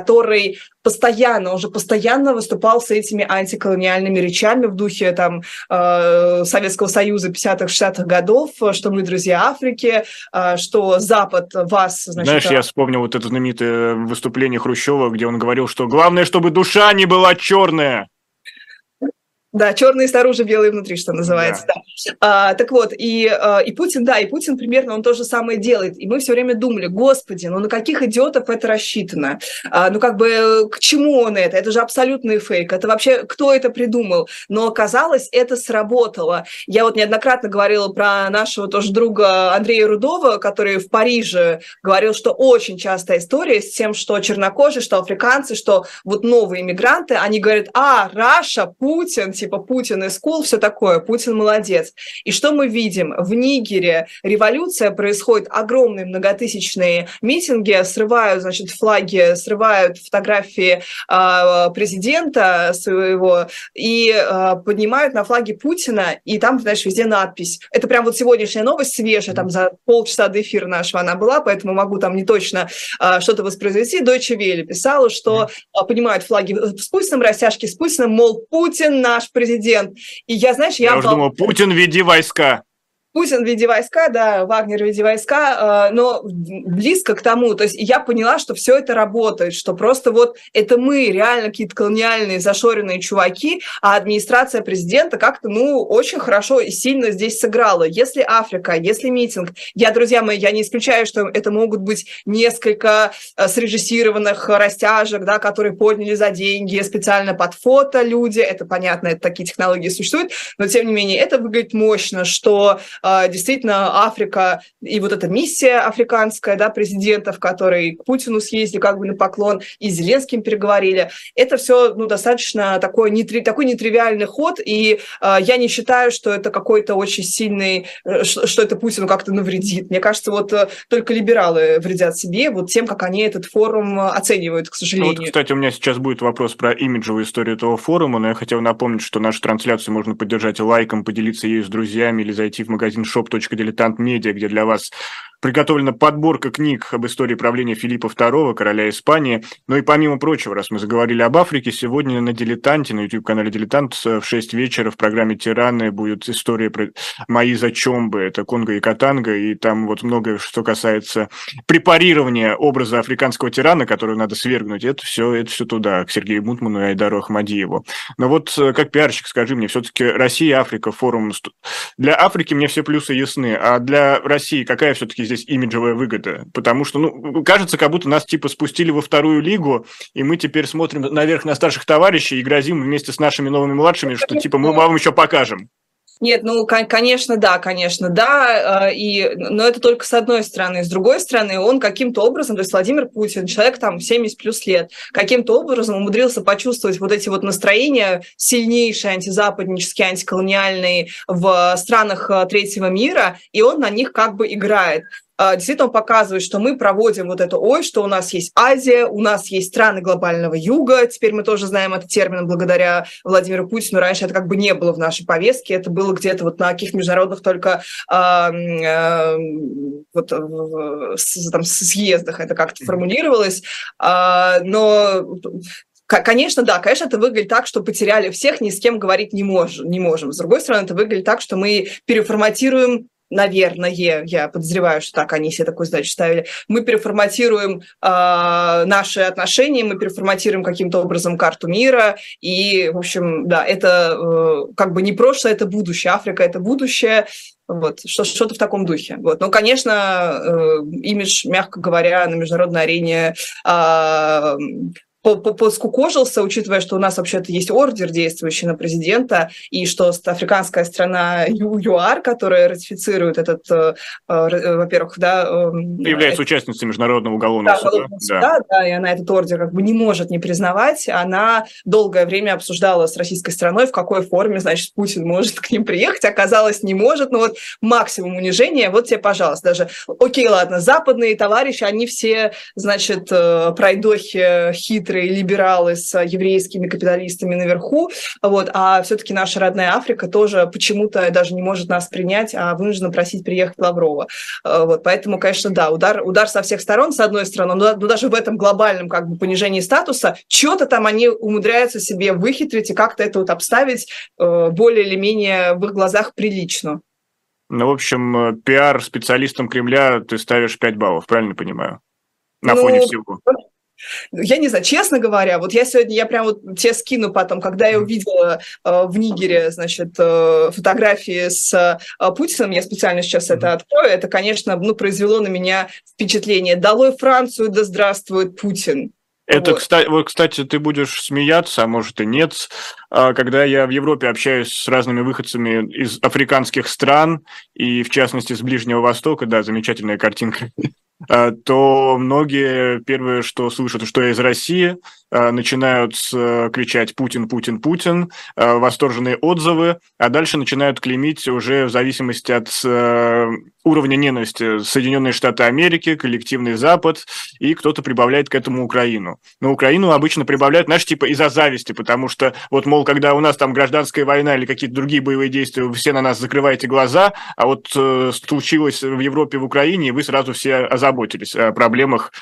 постоянно, он же постоянно выступал с этими антиколониальными речами в духе там э, Советского Союза 50-х, 60-х годов, что мы друзья Африки, э, что Запад вас... Значит, Знаешь, я вспомнил вот это знаменитое выступление Хрущева, где он говорил, что главное, чтобы душа не была черная. Да, черные снаружи, белые внутри, что называется. Да. Да. А, так вот, и, а, и Путин, да, и Путин примерно он то же самое делает. И мы все время думали, господи, ну на каких идиотов это рассчитано? А, ну как бы к чему он это? Это же абсолютный фейк. Это вообще кто это придумал? Но оказалось, это сработало. Я вот неоднократно говорила про нашего тоже друга Андрея Рудова, который в Париже говорил, что очень частая история с тем, что чернокожие, что африканцы, что вот новые иммигранты, они говорят, а, Раша, Путин, типа Путин из кул, все такое, Путин молодец. И что мы видим? В Нигере революция происходит, огромные многотысячные митинги, срывают, значит, флаги, срывают фотографии э, президента своего и э, поднимают на флаге Путина, и там, знаешь, везде надпись. Это прям вот сегодняшняя новость свежая, там за полчаса до эфира нашего она была, поэтому могу там не точно э, что-то воспроизвести. Deutsche Welle писала, что э, поднимают флаги с Путиным, растяжки с Путиным, мол, Путин наш президент. И я, знаешь, я... Я уже думал, Путин, веди войска. Путин в виде войска, да, Вагнер в виде войска, э, но близко к тому. То есть я поняла, что все это работает, что просто вот это мы, реально какие-то колониальные зашоренные чуваки, а администрация президента как-то, ну, очень хорошо и сильно здесь сыграла. Если Африка, если митинг, я, друзья мои, я не исключаю, что это могут быть несколько э, срежиссированных растяжек, да, которые подняли за деньги специально под фото люди, это понятно, это такие технологии существуют, но тем не менее это выглядит мощно, что действительно Африка и вот эта миссия африканская, да, президентов, которые к Путину съездили как бы на поклон, и с Зеленским переговорили, это все ну, достаточно такой, нетри, такой нетривиальный ход, и э, я не считаю, что это какой-то очень сильный, э, что это Путину как-то навредит. Мне кажется, вот э, только либералы вредят себе вот тем, как они этот форум оценивают, к сожалению. Вот, кстати, у меня сейчас будет вопрос про имиджевую историю этого форума, но я хотел напомнить, что нашу трансляцию можно поддержать лайком, поделиться ею с друзьями или зайти в магазин магазин shop.diletantmedia, где для вас приготовлена подборка книг об истории правления Филиппа II, короля Испании. Ну и помимо прочего, раз мы заговорили об Африке, сегодня на «Дилетанте», на YouTube-канале «Дилетант» в 6 вечера в программе «Тираны» будет история про мои зачомбы, это Конго и Катанга, и там вот многое, что касается препарирования образа африканского тирана, который надо свергнуть, это все, это все туда, к Сергею Мутману и Айдару Ахмадиеву. Но вот э, как пиарщик, скажи мне, все-таки Россия Африка форум... Для Африки мне все плюсы ясны, а для России какая все-таки здесь имиджевая выгода, потому что, ну, кажется, как будто нас типа спустили во вторую лигу, и мы теперь смотрим наверх на старших товарищей и грозим вместе с нашими новыми младшими, что типа мы вам еще покажем. Нет, ну, конечно, да, конечно, да, э, и, но это только с одной стороны. С другой стороны, он каким-то образом, то есть Владимир Путин, человек там 70 плюс лет, каким-то образом умудрился почувствовать вот эти вот настроения сильнейшие, антизападнические, антиколониальные в странах э, третьего мира, и он на них как бы играет. А, действительно показывает, что мы проводим вот это ой, что у нас есть Азия, у нас есть страны глобального юга, теперь мы тоже знаем этот термин благодаря Владимиру Путину, раньше это как бы не было в нашей повестке, это было где-то вот на каких международных только а, а, вот, с, там, съездах это как-то формулировалось, а, но Конечно, да, конечно, это выглядит так, что потеряли всех, ни с кем говорить не можем. Не можем. С другой стороны, это выглядит так, что мы переформатируем наверное, я подозреваю, что так они себе такую задачу ставили, мы переформатируем э, наши отношения, мы переформатируем каким-то образом карту мира, и, в общем, да, это э, как бы не прошлое, это будущее, Африка – это будущее, вот, что-то в таком духе. Вот. Но, конечно, э, имидж, мягко говоря, на международной арене э, поскукожился, учитывая, что у нас вообще-то есть ордер, действующий на президента, и что африканская страна ЮАР, которая ратифицирует этот, э, э, во-первых, да... Эм, Является участницей Международного уголовного да, суда. суда да. да, и она этот ордер как бы не может не признавать. Она долгое время обсуждала с российской страной, в какой форме, значит, Путин может к ним приехать. Оказалось, не может. Но вот максимум унижения, вот тебе, пожалуйста, даже, окей, ладно, западные товарищи, они все, значит, э, пройдохи хитрые, некоторые либералы с еврейскими капиталистами наверху, вот, а все-таки наша родная Африка тоже почему-то даже не может нас принять, а вынуждена просить приехать Лаврова. Э, вот, поэтому, конечно, да, удар, удар со всех сторон, с одной стороны, но, но даже в этом глобальном как бы понижении статуса, что-то там они умудряются себе выхитрить и как-то это вот обставить э, более или менее в их глазах прилично. Ну, в общем, э, пиар специалистам Кремля ты ставишь 5 баллов, правильно понимаю? На ну, фоне всего. Я не знаю, честно говоря, вот я сегодня, я прям вот тебе скину потом, когда я увидела э, в Нигере, значит, э, фотографии с э, Путиным, я специально сейчас это открою, это, конечно, ну, произвело на меня впечатление. Долой Францию, да здравствует Путин. Это, вот. кстати, вот, кстати, ты будешь смеяться, а может и нет. А, когда я в Европе общаюсь с разными выходцами из африканских стран, и в частности с Ближнего Востока, да, замечательная картинка то многие первое, что слышат, что я из России, э, начинают кричать «Путин, Путин, Путин», восторженные отзывы, а дальше начинают клеймить уже в зависимости от уровня ненависти Соединенные Штаты Америки, коллективный Запад, и кто-то прибавляет к этому Украину. Но Украину обычно прибавляют, знаешь, типа из-за зависти, потому что вот, мол, когда у нас там гражданская война или какие-то другие боевые действия, вы все на нас закрываете глаза, а вот э, случилось в Европе, в Украине, и вы сразу все озаботились о проблемах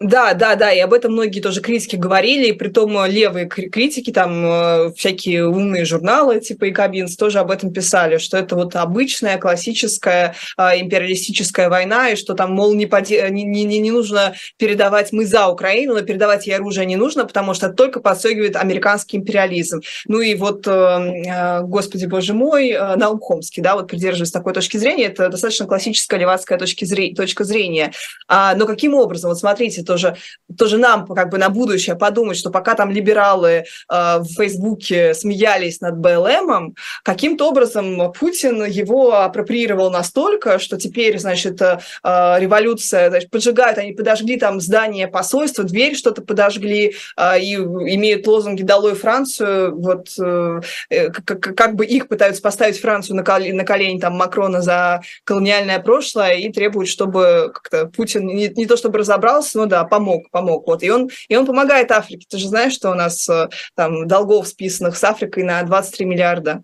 да, да, да, и об этом многие тоже критики говорили, и при том э, левые критики, там э, всякие умные журналы типа Икабинс тоже об этом писали, что это вот обычная классическая э, империалистическая война, и что там, мол, не, поде... не, не, не нужно передавать мы за Украину, но передавать ей оружие не нужно, потому что это только подстегивает американский империализм. Ну и вот, э, э, господи боже мой, э, Наум Хомский, да, вот придерживаясь такой точки зрения, это достаточно классическая левацкая точка зрения. Точка зрения. А, но каким образом? Вот смотрите, тоже, тоже нам как бы на будущее подумать, что пока там либералы э, в Фейсбуке смеялись над БЛМом, каким-то образом Путин его апроприировал настолько, что теперь, значит, э, революция, значит, поджигают, они подожгли там здание посольства, дверь что-то подожгли э, и имеют лозунги «Долой Францию», вот э, э как, как бы их пытаются поставить Францию на колени, на колени там Макрона за колониальное прошлое и требуют, чтобы как-то Путин не, не то чтобы разобрался, но да, помог, помог. Вот. И, он, и он помогает Африке. Ты же знаешь, что у нас э, там долгов списанных с Африкой на 23 миллиарда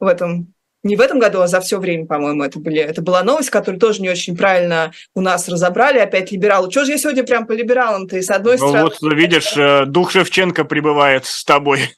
в этом не в этом году, а за все время, по-моему, это, были, это была новость, которую тоже не очень правильно у нас разобрали. Опять либералы. Что же я сегодня прям по либералам-то? И с одной ну, стороны... вот видишь, э, дух Шевченко прибывает с тобой.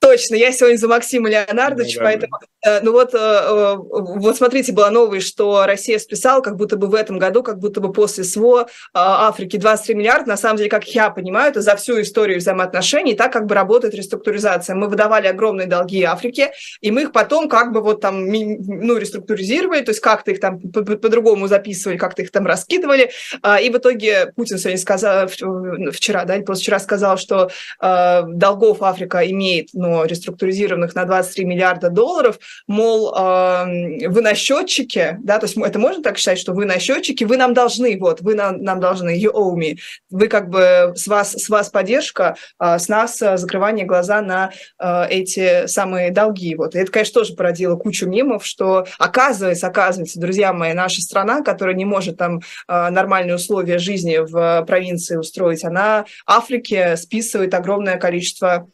Точно, я сегодня за Максима Леонардовича, ну, поэтому, да. Э, ну вот, э, вот смотрите, была новость, что Россия списала, как будто бы в этом году, как будто бы после СВО Африки 23 миллиарда, на самом деле, как я понимаю, это за всю историю взаимоотношений, так как бы работает реструктуризация. Мы выдавали огромные долги Африке, и мы их потом как бы вот там, ну, реструктуризировали, то есть как-то их там по-другому записывали, как-то их там раскидывали, а, и в итоге Путин сегодня сказал, вчера, да, вчера сказал, что э, долгов Африка имеет, ну, по реструктуризированных на 23 миллиарда долларов, мол, вы на счетчике, да, то есть это можно так считать, что вы на счетчике, вы нам должны, вот, вы нам, нам должны, you owe me, вы как бы, с вас, с вас поддержка, а с нас а, закрывание глаза на а, эти самые долги, вот. И это, конечно, тоже породило кучу мемов, что оказывается, оказывается, друзья мои, наша страна, которая не может там нормальные условия жизни в провинции устроить, она Африке списывает огромное количество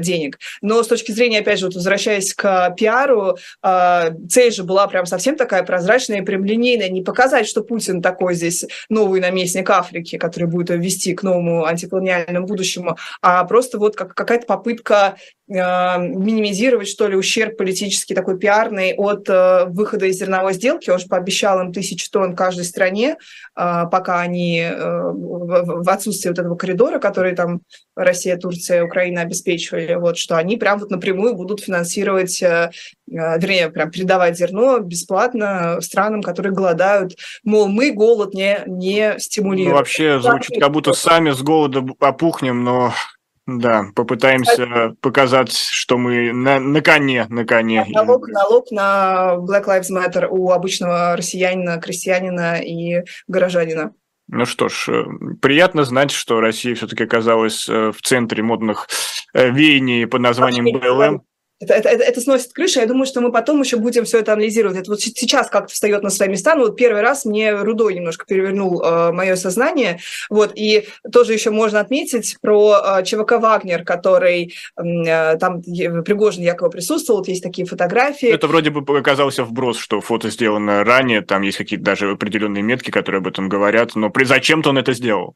денег. Но с точки зрения, опять же, вот возвращаясь к пиару, а, цель же была прям совсем такая прозрачная и прямолинейная. Не показать, что Путин такой здесь новый наместник Африки, который будет вести к новому антиколониальному будущему, а просто вот как какая-то попытка а, минимизировать, что ли, ущерб политический такой пиарный от э, выхода из зерновой сделки. Он же пообещал им тысячу тонн каждой стране, а, пока они э, в отсутствии вот этого коридора, который там Россия, Турция, Украина обеспечивали, вот, что они прям вот напрямую будут финансировать, э, вернее, прям передавать зерно бесплатно странам, которые голодают. Мол, мы голод не, не стимулируем. Ну, вообще звучит, как будто сами с голода опухнем, но да, попытаемся показать, что мы на, на коне, на коне. Налог, налог на Black Lives Matter у обычного россиянина, крестьянина и горожанина. Ну что ж, э, приятно знать, что Россия все-таки оказалась э, в центре модных э, веяний под названием БЛМ это, это, это, это сносит крышу. Я думаю, что мы потом еще будем все это анализировать. Это вот сейчас как-то встает на свои места. Ну, вот первый раз мне Рудой немножко перевернул э, мое сознание. Вот, и тоже еще можно отметить про э, ЧВК «Вагнер», который э, там Пригожин якобы присутствовал. Вот есть такие фотографии. Это вроде бы оказался вброс, что фото сделано ранее. Там есть какие-то даже определенные метки, которые об этом говорят. Но при... зачем-то он это сделал.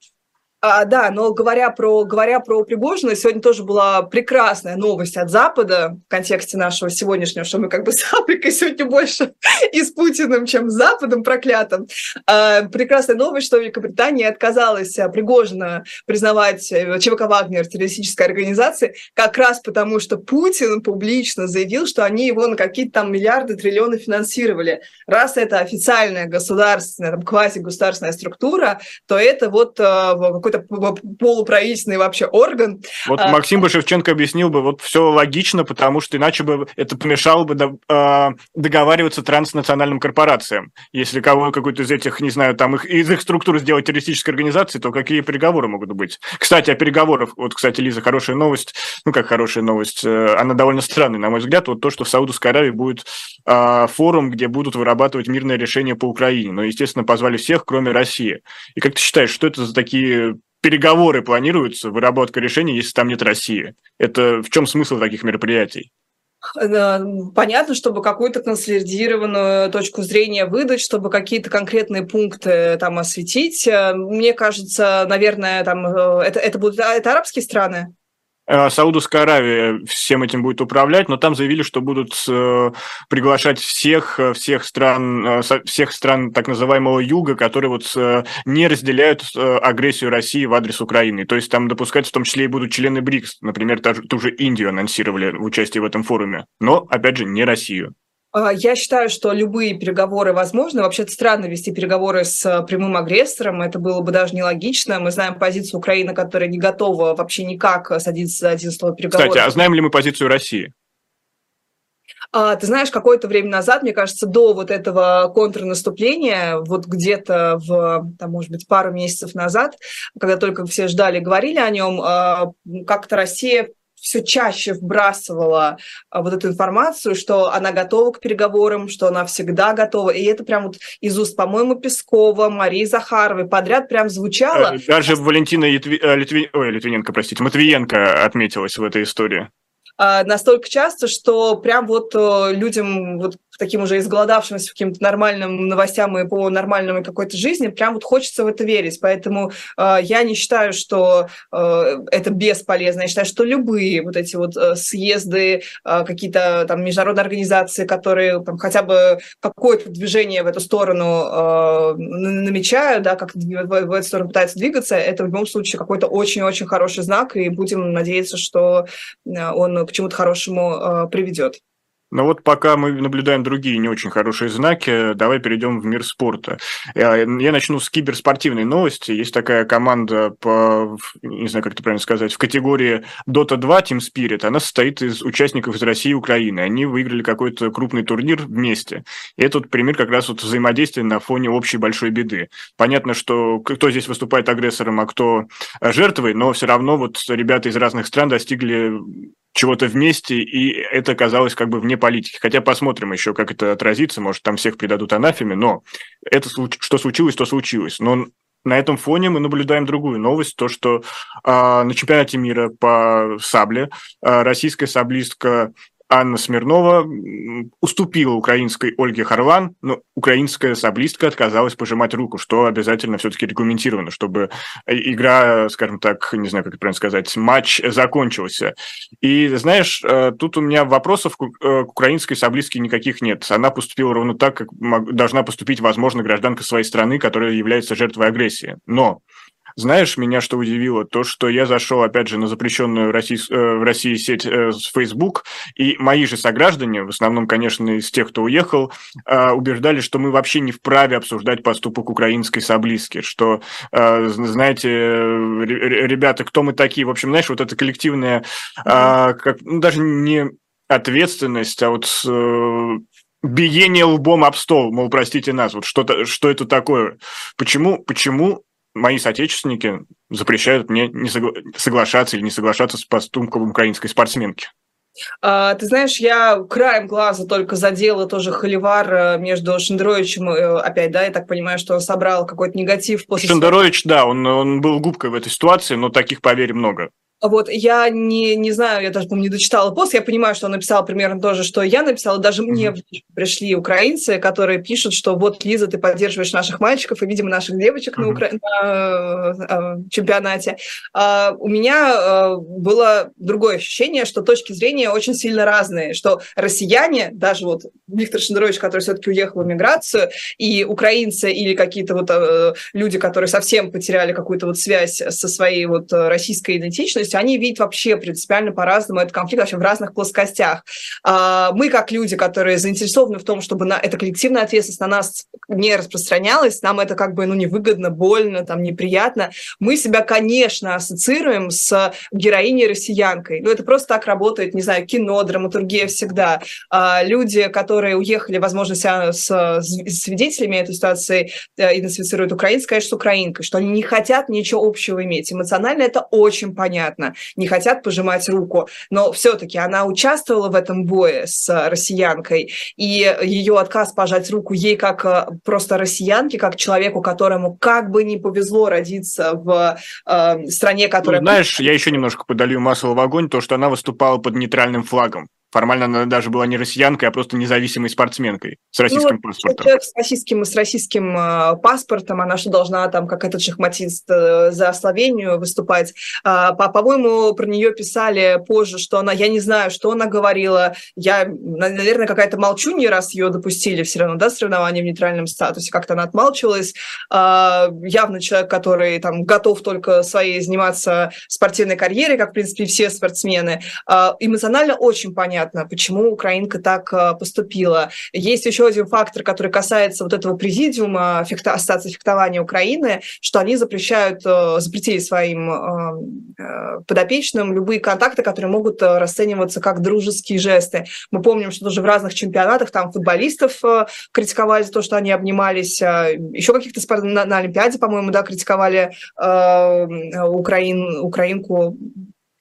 А, да, но говоря про, говоря про Пригожина, сегодня тоже была прекрасная новость от Запада в контексте нашего сегодняшнего, что мы как бы с Африкой сегодня больше и с Путиным, чем с Западом проклятым. А, прекрасная новость, что Великобритания отказалась а, Пригожина признавать э, ЧВК «Вагнер» террористической организацией, как раз потому, что Путин публично заявил, что они его на какие-то там миллиарды, триллионы финансировали. Раз это официальная государственная, там, квази-государственная структура, то это вот в какой-то полуправительственный вообще орган. Вот а, Максим бы Шевченко объяснил бы, вот все логично, потому что иначе бы это помешало бы а, договариваться транснациональным корпорациям. Если кого какой-то из этих, не знаю, там их, из их структуры сделать террористической организацией, то какие переговоры могут быть? Кстати, о переговорах. Вот, кстати, Лиза, хорошая новость. Ну, как хорошая новость. Э, она довольно странная, на мой взгляд. Вот то, что в Саудовской Аравии будет а, форум, где будут вырабатывать мирное решение по Украине. Но, естественно, позвали всех, кроме России. И как ты считаешь, что это за такие переговоры планируются, выработка решений, если там нет России? Это в чем смысл таких мероприятий? Э, понятно, чтобы какую-то консолидированную точку зрения выдать, чтобы какие-то конкретные пункты там осветить. Э, мне кажется, наверное, там э, это, это будут это арабские страны. Э, Саудовская Аравия всем этим будет управлять, но там заявили, что будут э, приглашать всех, э, всех стран, всех стран так называемого юга, которые вот не разделяют агрессию России в адрес Украины. То есть там допускать в том числе и будут члены БРИКС, например, ту же Индию анонсировали в участии в этом форуме, но, опять же, не Россию. А, я считаю, что любые переговоры возможны. Вообще-то странно вести переговоры с э, прямым агрессором. Это было бы даже нелогично. Мы знаем позицию Украины, которая не готова вообще никак садиться за один стол переговоров. Кстати, а знаем ли мы позицию России? А, ты знаешь, какое-то время назад, мне кажется, до вот этого контрнаступления, вот где-то в, там, может быть, пару месяцев назад, когда только все ждали, говорили о нем, а, как-то Россия все чаще вбрасывала а, вот эту информацию, что она готова к переговорам, что она всегда готова. И это прям вот из уст, по-моему, Пескова, Марии Захаровой подряд прям звучало. Э, даже Валентина Литви... Э, Литви... Ой, Литвиненко, простите, Матвиенко отметилась в этой истории. А, настолько часто, что прям вот э, людям, вот таким уже изголодавшимся каким-то нормальным новостям и по нормальной какой-то жизни, прям вот хочется в это верить. Поэтому э, я не считаю, что э, это бесполезно. Я считаю, что любые вот эти вот э, съезды, э, какие-то там международные организации, которые там хотя бы какое-то движение в эту сторону э, намечают, да, как в, в эту сторону пытаются двигаться, это в любом случае какой-то очень-очень хороший знак, и будем надеяться, что э, он к чему-то хорошему э, приведет. Но вот пока мы наблюдаем другие не очень хорошие знаки, давай перейдем в мир спорта. Я, я начну с киберспортивной новости. Есть такая команда по, не знаю, как это правильно сказать, в категории Dota 2 Team Spirit. Она состоит из участников из России и Украины. Они выиграли какой-то крупный турнир вместе. И этот пример как раз вот взаимодействия на фоне общей большой беды. Понятно, что кто здесь выступает агрессором, а кто жертвой, но все равно вот ребята из разных стран достигли чего-то вместе, и это казалось как бы вне политики. Хотя посмотрим еще, как это отразится, может, там всех предадут анафеме, но это что случилось, то случилось. Но на этом фоне мы наблюдаем другую новость, то, что э, на чемпионате мира по сабле э, российская саблистка Анна Смирнова уступила украинской Ольге Харлан, но украинская саблистка отказалась пожимать руку, что обязательно все-таки регламентировано, чтобы игра, скажем так, не знаю, как это правильно сказать, матч закончился. И, знаешь, э, тут у меня вопросов к э, украинской саблистке никаких нет. Она поступила ровно так, как должна поступить, возможно, гражданка своей страны, которая является жертвой агрессии. Но знаешь, меня что удивило? То, что я зашел, опять же, на запрещенную России, э, в России сеть э, Facebook, и мои же сограждане, в основном, конечно, из тех, кто уехал, э, убеждали, что мы вообще не вправе обсуждать поступок украинской Саблиски, что, знаете, ребята, кто мы такие? В общем, знаешь, вот это коллективная, как, ну, даже не ответственность, а вот биение лбом об стол, мол, простите нас, вот что-то, что это такое? Почему, почему мои соотечественники запрещают мне не согла- соглашаться или не соглашаться с поступком украинской спортсменки. А, ты знаешь, я краем глаза только задела тоже холивар э, между Шендеровичем, э, опять, да, я так понимаю, что он собрал какой-то негатив после... Шендерович, да, он, он был губкой в этой ситуации, но таких, поверь, много. Вот, я не, не знаю, я даже, помню, не дочитала пост, я понимаю, что он написал примерно то же, что я написала, даже mm-hmm. мне пришли украинцы, которые пишут, что вот, Лиза, ты поддерживаешь наших мальчиков и, видимо, наших девочек mm-hmm. на, Укра... на э, чемпионате. А, у меня э, было другое ощущение, что точки зрения очень сильно разные, что россияне, даже вот Виктор Шендерович, который все-таки уехал в миграцию, и украинцы или какие-то вот э, люди, которые совсем потеряли какую-то вот связь со своей вот российской идентичностью, есть они видят вообще принципиально по-разному этот конфликт вообще в разных плоскостях. А, мы, как люди, которые заинтересованы в том, чтобы на, эта коллективная ответственность на нас не распространялась, нам это как бы ну, невыгодно, больно, там, неприятно, мы себя, конечно, ассоциируем с героиней россиянкой. Ну, это просто так работает, не знаю, кино, драматургия всегда. А, люди, которые уехали, возможно, с свидетелями этой ситуации, э, идентифицируют украинцев, конечно, с украинкой, что они не хотят ничего общего иметь. Эмоционально это очень понятно. Не хотят пожимать руку. Но все-таки она участвовала в этом бое с россиянкой, и ее отказ пожать руку ей как э, просто россиянке, как человеку, которому как бы не повезло родиться в э, стране, которая... Ну, знаешь, я еще немножко подолью масло в огонь, то, что она выступала под нейтральным флагом. Формально она даже была не россиянкой, а просто независимой спортсменкой с российским ну, паспортом. Человек с российским, с российским э, паспортом, она что должна там, как этот шахматист, э, за Словению выступать. А, по, по-моему, про нее писали позже, что она, я не знаю, что она говорила, я, наверное, какая-то молчу не раз ее допустили все равно, да, соревнования в нейтральном статусе, как-то она отмалчивалась. А, явно человек, который там готов только своей заниматься спортивной карьерой, как, в принципе, все спортсмены. А, эмоционально очень понятно понятно, почему украинка так э, поступила. Есть еще один фактор, который касается вот этого президиума фехта, ассоциации фехтования Украины, что они запрещают, э, запретили своим э, подопечным любые контакты, которые могут расцениваться как дружеские жесты. Мы помним, что даже в разных чемпионатах там футболистов критиковали за то, что они обнимались, еще каких-то на, на Олимпиаде, по-моему, да, критиковали э, украин, украинку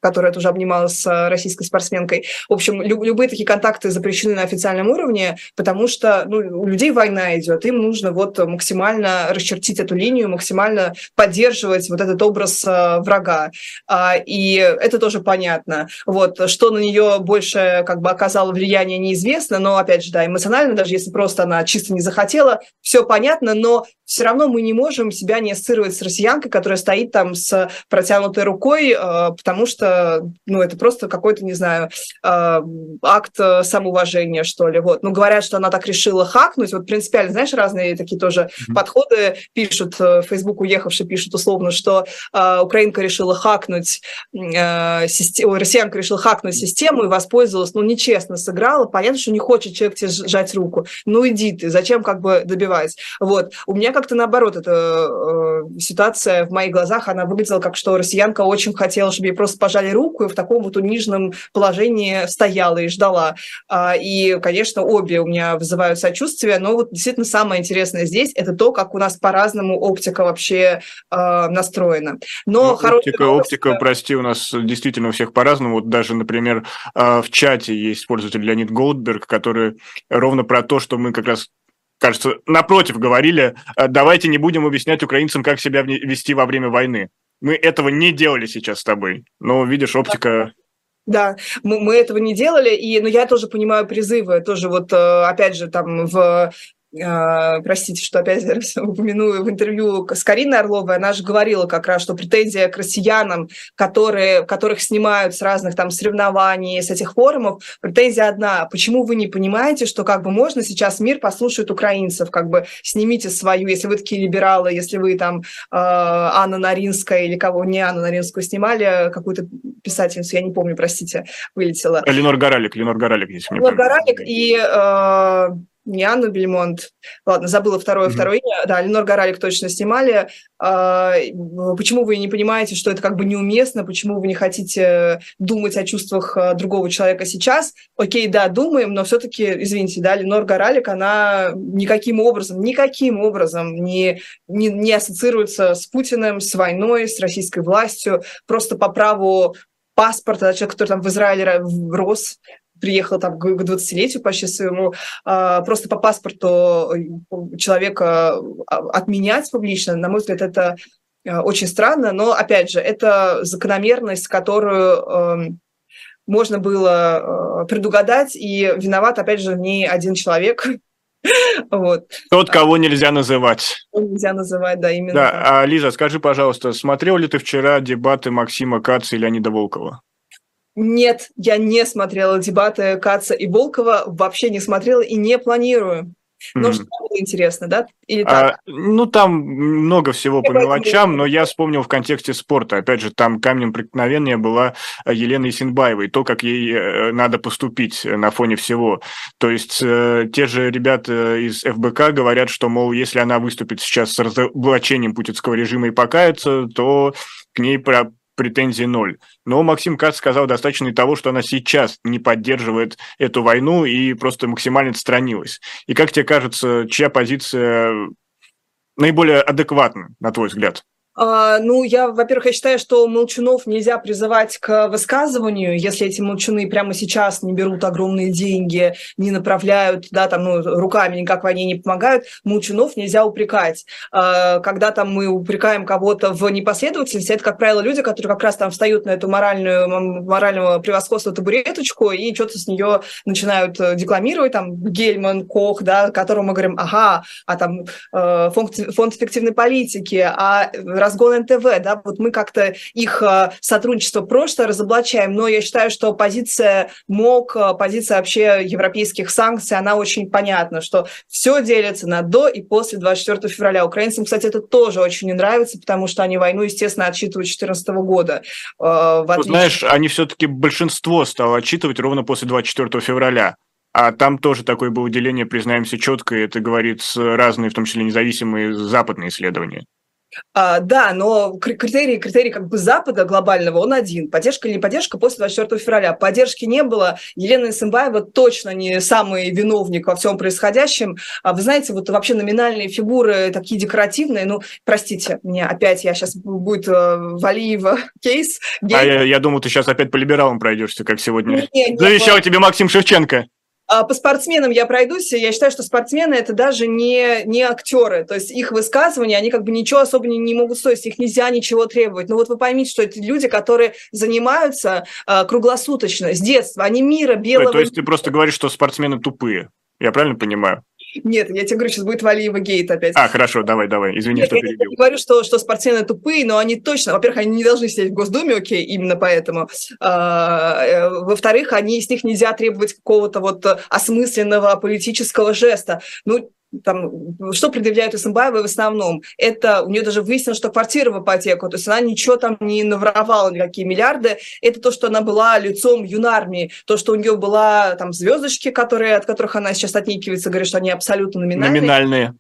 которая тоже обнималась с российской спортсменкой. В общем, лю- любые такие контакты запрещены на официальном уровне, потому что ну, у людей война идет, им нужно вот максимально расчертить эту линию, максимально поддерживать вот этот образ э, врага. А, и это тоже понятно. Вот, что на нее больше как бы оказало влияние, неизвестно, но, опять же, да, эмоционально, даже если просто она чисто не захотела, все понятно, но все равно мы не можем себя не ассоциировать с россиянкой, которая стоит там с протянутой рукой, э, потому что, ну, это просто какой-то, не знаю, э, акт самоуважения, что ли, вот. Ну, говорят, что она так решила хакнуть, вот принципиально, знаешь, разные такие тоже mm-hmm. подходы пишут, э, в Facebook уехавшие пишут условно, что украинка решила хакнуть, систему, россиянка решила хакнуть систему и воспользовалась, ну, нечестно сыграла, понятно, что не хочет человек тебе сжать руку, ну, иди ты, зачем как бы добивать, вот. У меня как-то наоборот, эта э, ситуация в моих глазах, она выглядела как, что россиянка очень хотела, чтобы ей просто пожали руку и в таком вот униженном положении стояла и ждала. А, и, конечно, обе у меня вызывают сочувствие, но вот действительно самое интересное здесь – это то, как у нас по-разному оптика вообще э, настроена. Но ну, оптика, новость... оптика, прости, у нас действительно у всех по-разному. Вот даже, например, э, в чате есть пользователь Леонид Голдберг, который ровно про то, что мы как раз кажется, напротив говорили, «Э, давайте не будем объяснять украинцам, как себя вести во время войны. Мы этого не делали сейчас с тобой. Но, видишь, оптика... Да, мы, мы этого не делали, и, но ну, я тоже понимаю призывы, тоже вот, э, опять же, там в простите, что опять упомяну в интервью с Кариной Орловой, она же говорила как раз, что претензия к россиянам, которые, которых снимают с разных там соревнований, с этих форумов, претензия одна. Почему вы не понимаете, что как бы можно сейчас мир послушает украинцев, как бы снимите свою, если вы такие либералы, если вы там э, Анна Наринская или кого, не Анна Наринскую снимали, какую-то писательницу, я не помню, простите, вылетела. Ленор Горалик, Ленор Горалик, если Ленор Горалик и э, не Анну Бельмонт, ладно, забыла второе, mm-hmm. второе имя, да, Ленор Горалик точно снимали. А, почему вы не понимаете, что это как бы неуместно, почему вы не хотите думать о чувствах а, другого человека сейчас? Окей, да, думаем, но все-таки, извините, да, Ленор Горалик, она никаким образом, никаким образом не, не, не ассоциируется с Путиным, с войной, с российской властью, просто по праву паспорта, человек, который там в Израиле рос, приехал там к 20-летию почти своему, а, просто по паспорту э, человека а, отменять публично, на мой взгляд, это э, очень странно, но, опять же, это закономерность, которую эм, можно было э, предугадать, и виноват, опять же, не один человек, Вот. Тот, кого нельзя называть. Нельзя называть, да, именно. Да, а, Лиза, скажи, пожалуйста, смотрел ли ты вчера дебаты Максима Каца и Леонида Волкова? Нет, я не смотрела дебаты Каца и Волкова, вообще не смотрела и не планирую. Но mm. что было интересно, да? Или так? А, ну, там много всего по мелочам, но я вспомнил в контексте спорта. Опять же, там камнем преткновения была Елена Исенбаева, и то, как ей э, надо поступить на фоне всего. То есть э, те же ребята из ФБК говорят, что, мол, если она выступит сейчас с разоблачением путинского режима и покается, то к ней претензий ноль. Но Максим Кац сказал достаточно и того, что она сейчас не поддерживает эту войну и просто максимально отстранилась. И как тебе кажется, чья позиция наиболее адекватна, на твой взгляд? А, ну, я, во-первых, я считаю, что молчунов нельзя призывать к высказыванию, если эти молчуны прямо сейчас не берут огромные деньги, не направляют, да, там, ну, руками никак войне не помогают, молчунов нельзя упрекать. А, когда там мы упрекаем кого-то в непоследовательности, это, как правило, люди, которые как раз там встают на эту моральную, морального превосходства табуреточку и что-то с нее начинают э, декламировать, там, Гельман, Кох, да, которому мы говорим, ага, а там э, фонд, фонд эффективной политики, а разгон НТВ, да, вот мы как-то их э, сотрудничество просто разоблачаем, но я считаю, что позиция МОК, э, позиция вообще европейских санкций, она очень понятна, что все делится на до и после 24 февраля. Украинцам, кстати, это тоже очень не нравится, потому что они войну, естественно, отчитывают 2014 года. Э, отличие... Знаешь, они все-таки большинство стало отчитывать ровно после 24 февраля. А там тоже такое было деление, признаемся четко, и это говорит разные, в том числе независимые западные исследования. А, да, но критерий, критерий как бы Запада глобального, он один. Поддержка или не поддержка после 24 февраля. Поддержки не было. Елена Исымбаева точно не самый виновник во всем происходящем. А вы знаете, вот вообще номинальные фигуры такие декоративные, ну, простите, мне опять, я сейчас будет э, Валиева кейс. А я, я думал, ты сейчас опять по либералам пройдешься, как сегодня. Не, не, Завещал не, тебе Максим Шевченко. А, по спортсменам я пройдусь, я считаю, что спортсмены это даже не, не актеры, то есть их высказывания, они как бы ничего особо не, не могут стоить, их нельзя ничего требовать. Но вот вы поймите, что это люди, которые занимаются э, круглосуточно, с детства, они мира белого... То есть ты просто говоришь, что спортсмены тупые, я правильно понимаю? Нет, я тебе говорю, сейчас будет Валиева гейт опять. А, хорошо, давай, давай, извини, Нет, что я перебил. Я говорю, что, что спортсмены тупые, но они точно, во-первых, они не должны сидеть в Госдуме, окей, именно поэтому. А, э, во-вторых, они, с них нельзя требовать какого-то вот осмысленного политического жеста. Ну, там, что предъявляют Исамбаевой в основном? Это у нее даже выяснилось, что квартира в ипотеку, то есть она ничего там не наворовала, никакие миллиарды. Это то, что она была лицом юнармии, то, что у нее была там звездочки, которые, от которых она сейчас отникивается, говорит, что они абсолютно номинальные. Номинальные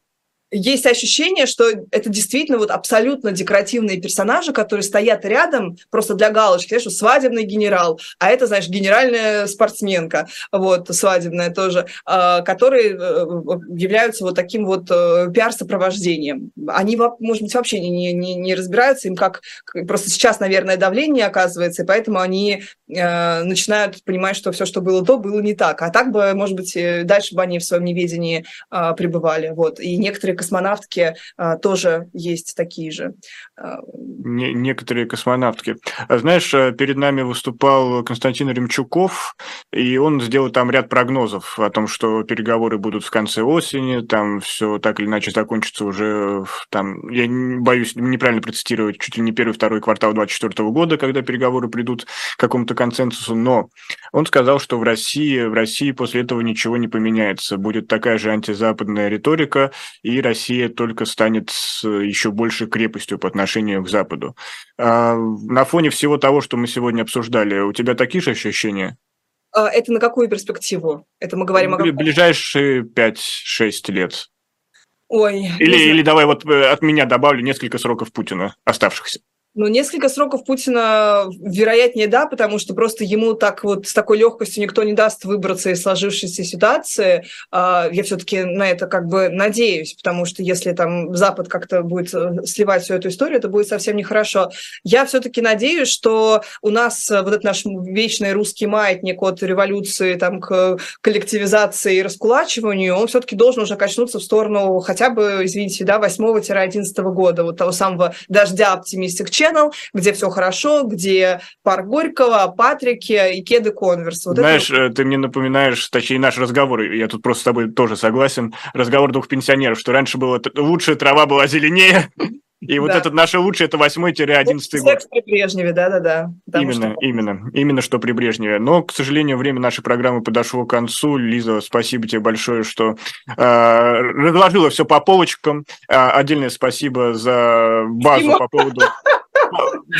есть ощущение, что это действительно вот абсолютно декоративные персонажи, которые стоят рядом просто для галочки, знаешь, свадебный генерал, а это, знаешь, генеральная спортсменка, вот, свадебная тоже, а, которые э, являются вот таким вот э, пиар-сопровождением. Они, может быть, вообще не, не, не разбираются, им как, просто сейчас, наверное, давление оказывается, и поэтому они э, начинают понимать, что все, что было до, было не так. А так бы, может быть, дальше бы они в своем неведении а, пребывали. Вот. И некоторые космонавтки а, тоже есть такие же. А, не, некоторые космонавтки. Знаешь, э, перед нами выступал Константин Ремчуков, и он сделал там ряд прогнозов о том, что переговоры будут в конце осени, там все так или иначе закончится уже, там, я боюсь неправильно процитировать, чуть ли не первый-второй квартал 2024 года, когда переговоры придут к какому-то консенсусу, но он сказал, что в России, в России после этого ничего не поменяется, будет такая же антизападная риторика, и Россия только станет еще больше крепостью по отношению к Западу. А на фоне всего того, что мы сегодня обсуждали, у тебя такие же ощущения? А, это на какую перспективу? Это мы говорим о... Ближайшие 5-6 лет. Ой. Или, или давай вот э, от меня добавлю несколько сроков Путина, оставшихся. Ну, несколько сроков Путина, вероятнее, да, потому что просто ему так вот с такой легкостью никто не даст выбраться из сложившейся ситуации. А, я все-таки на это как бы надеюсь, потому что если там Запад как-то будет э, сливать всю эту историю, это будет совсем нехорошо. Я все-таки надеюсь, что у нас вот этот наш вечный русский маятник от революции там, к коллективизации и раскулачиванию, он все-таки должен уже качнуться в сторону хотя бы, извините, да, 8-11 года, вот того самого дождя оптимистик Channel, где все хорошо, где парк Горького, Патрики и кеды Конверс. Вот Знаешь, это... ты мне напоминаешь, точнее, наш разговор, я тут просто с тобой тоже согласен, разговор двух пенсионеров, что раньше было лучшая трава была зеленее, И вот этот наше лучшее, это 8-11 год. Секс при Брежневе, да-да-да. Именно, именно, именно что при Брежневе. Но, к сожалению, время нашей программы подошло к концу. Лиза, спасибо тебе большое, что э, разложила все по полочкам. Э, отдельное спасибо за базу по поводу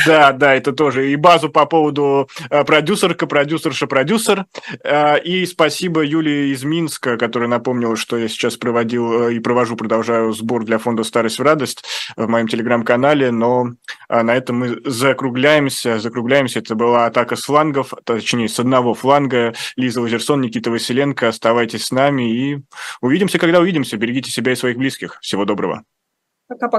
да, да, это тоже. И базу по поводу э, продюсерка, продюсерша, продюсер. Э, и спасибо Юлии из Минска, которая напомнила, что я сейчас проводил э, и провожу, продолжаю сбор для фонда «Старость в радость» в моем телеграм-канале, но на этом мы закругляемся. Закругляемся. Это была атака с флангов, точнее, с одного фланга. Лиза Лазерсон, Никита Василенко. Оставайтесь с нами и увидимся, когда увидимся. Берегите себя и своих близких. Всего доброго. Пока-пока.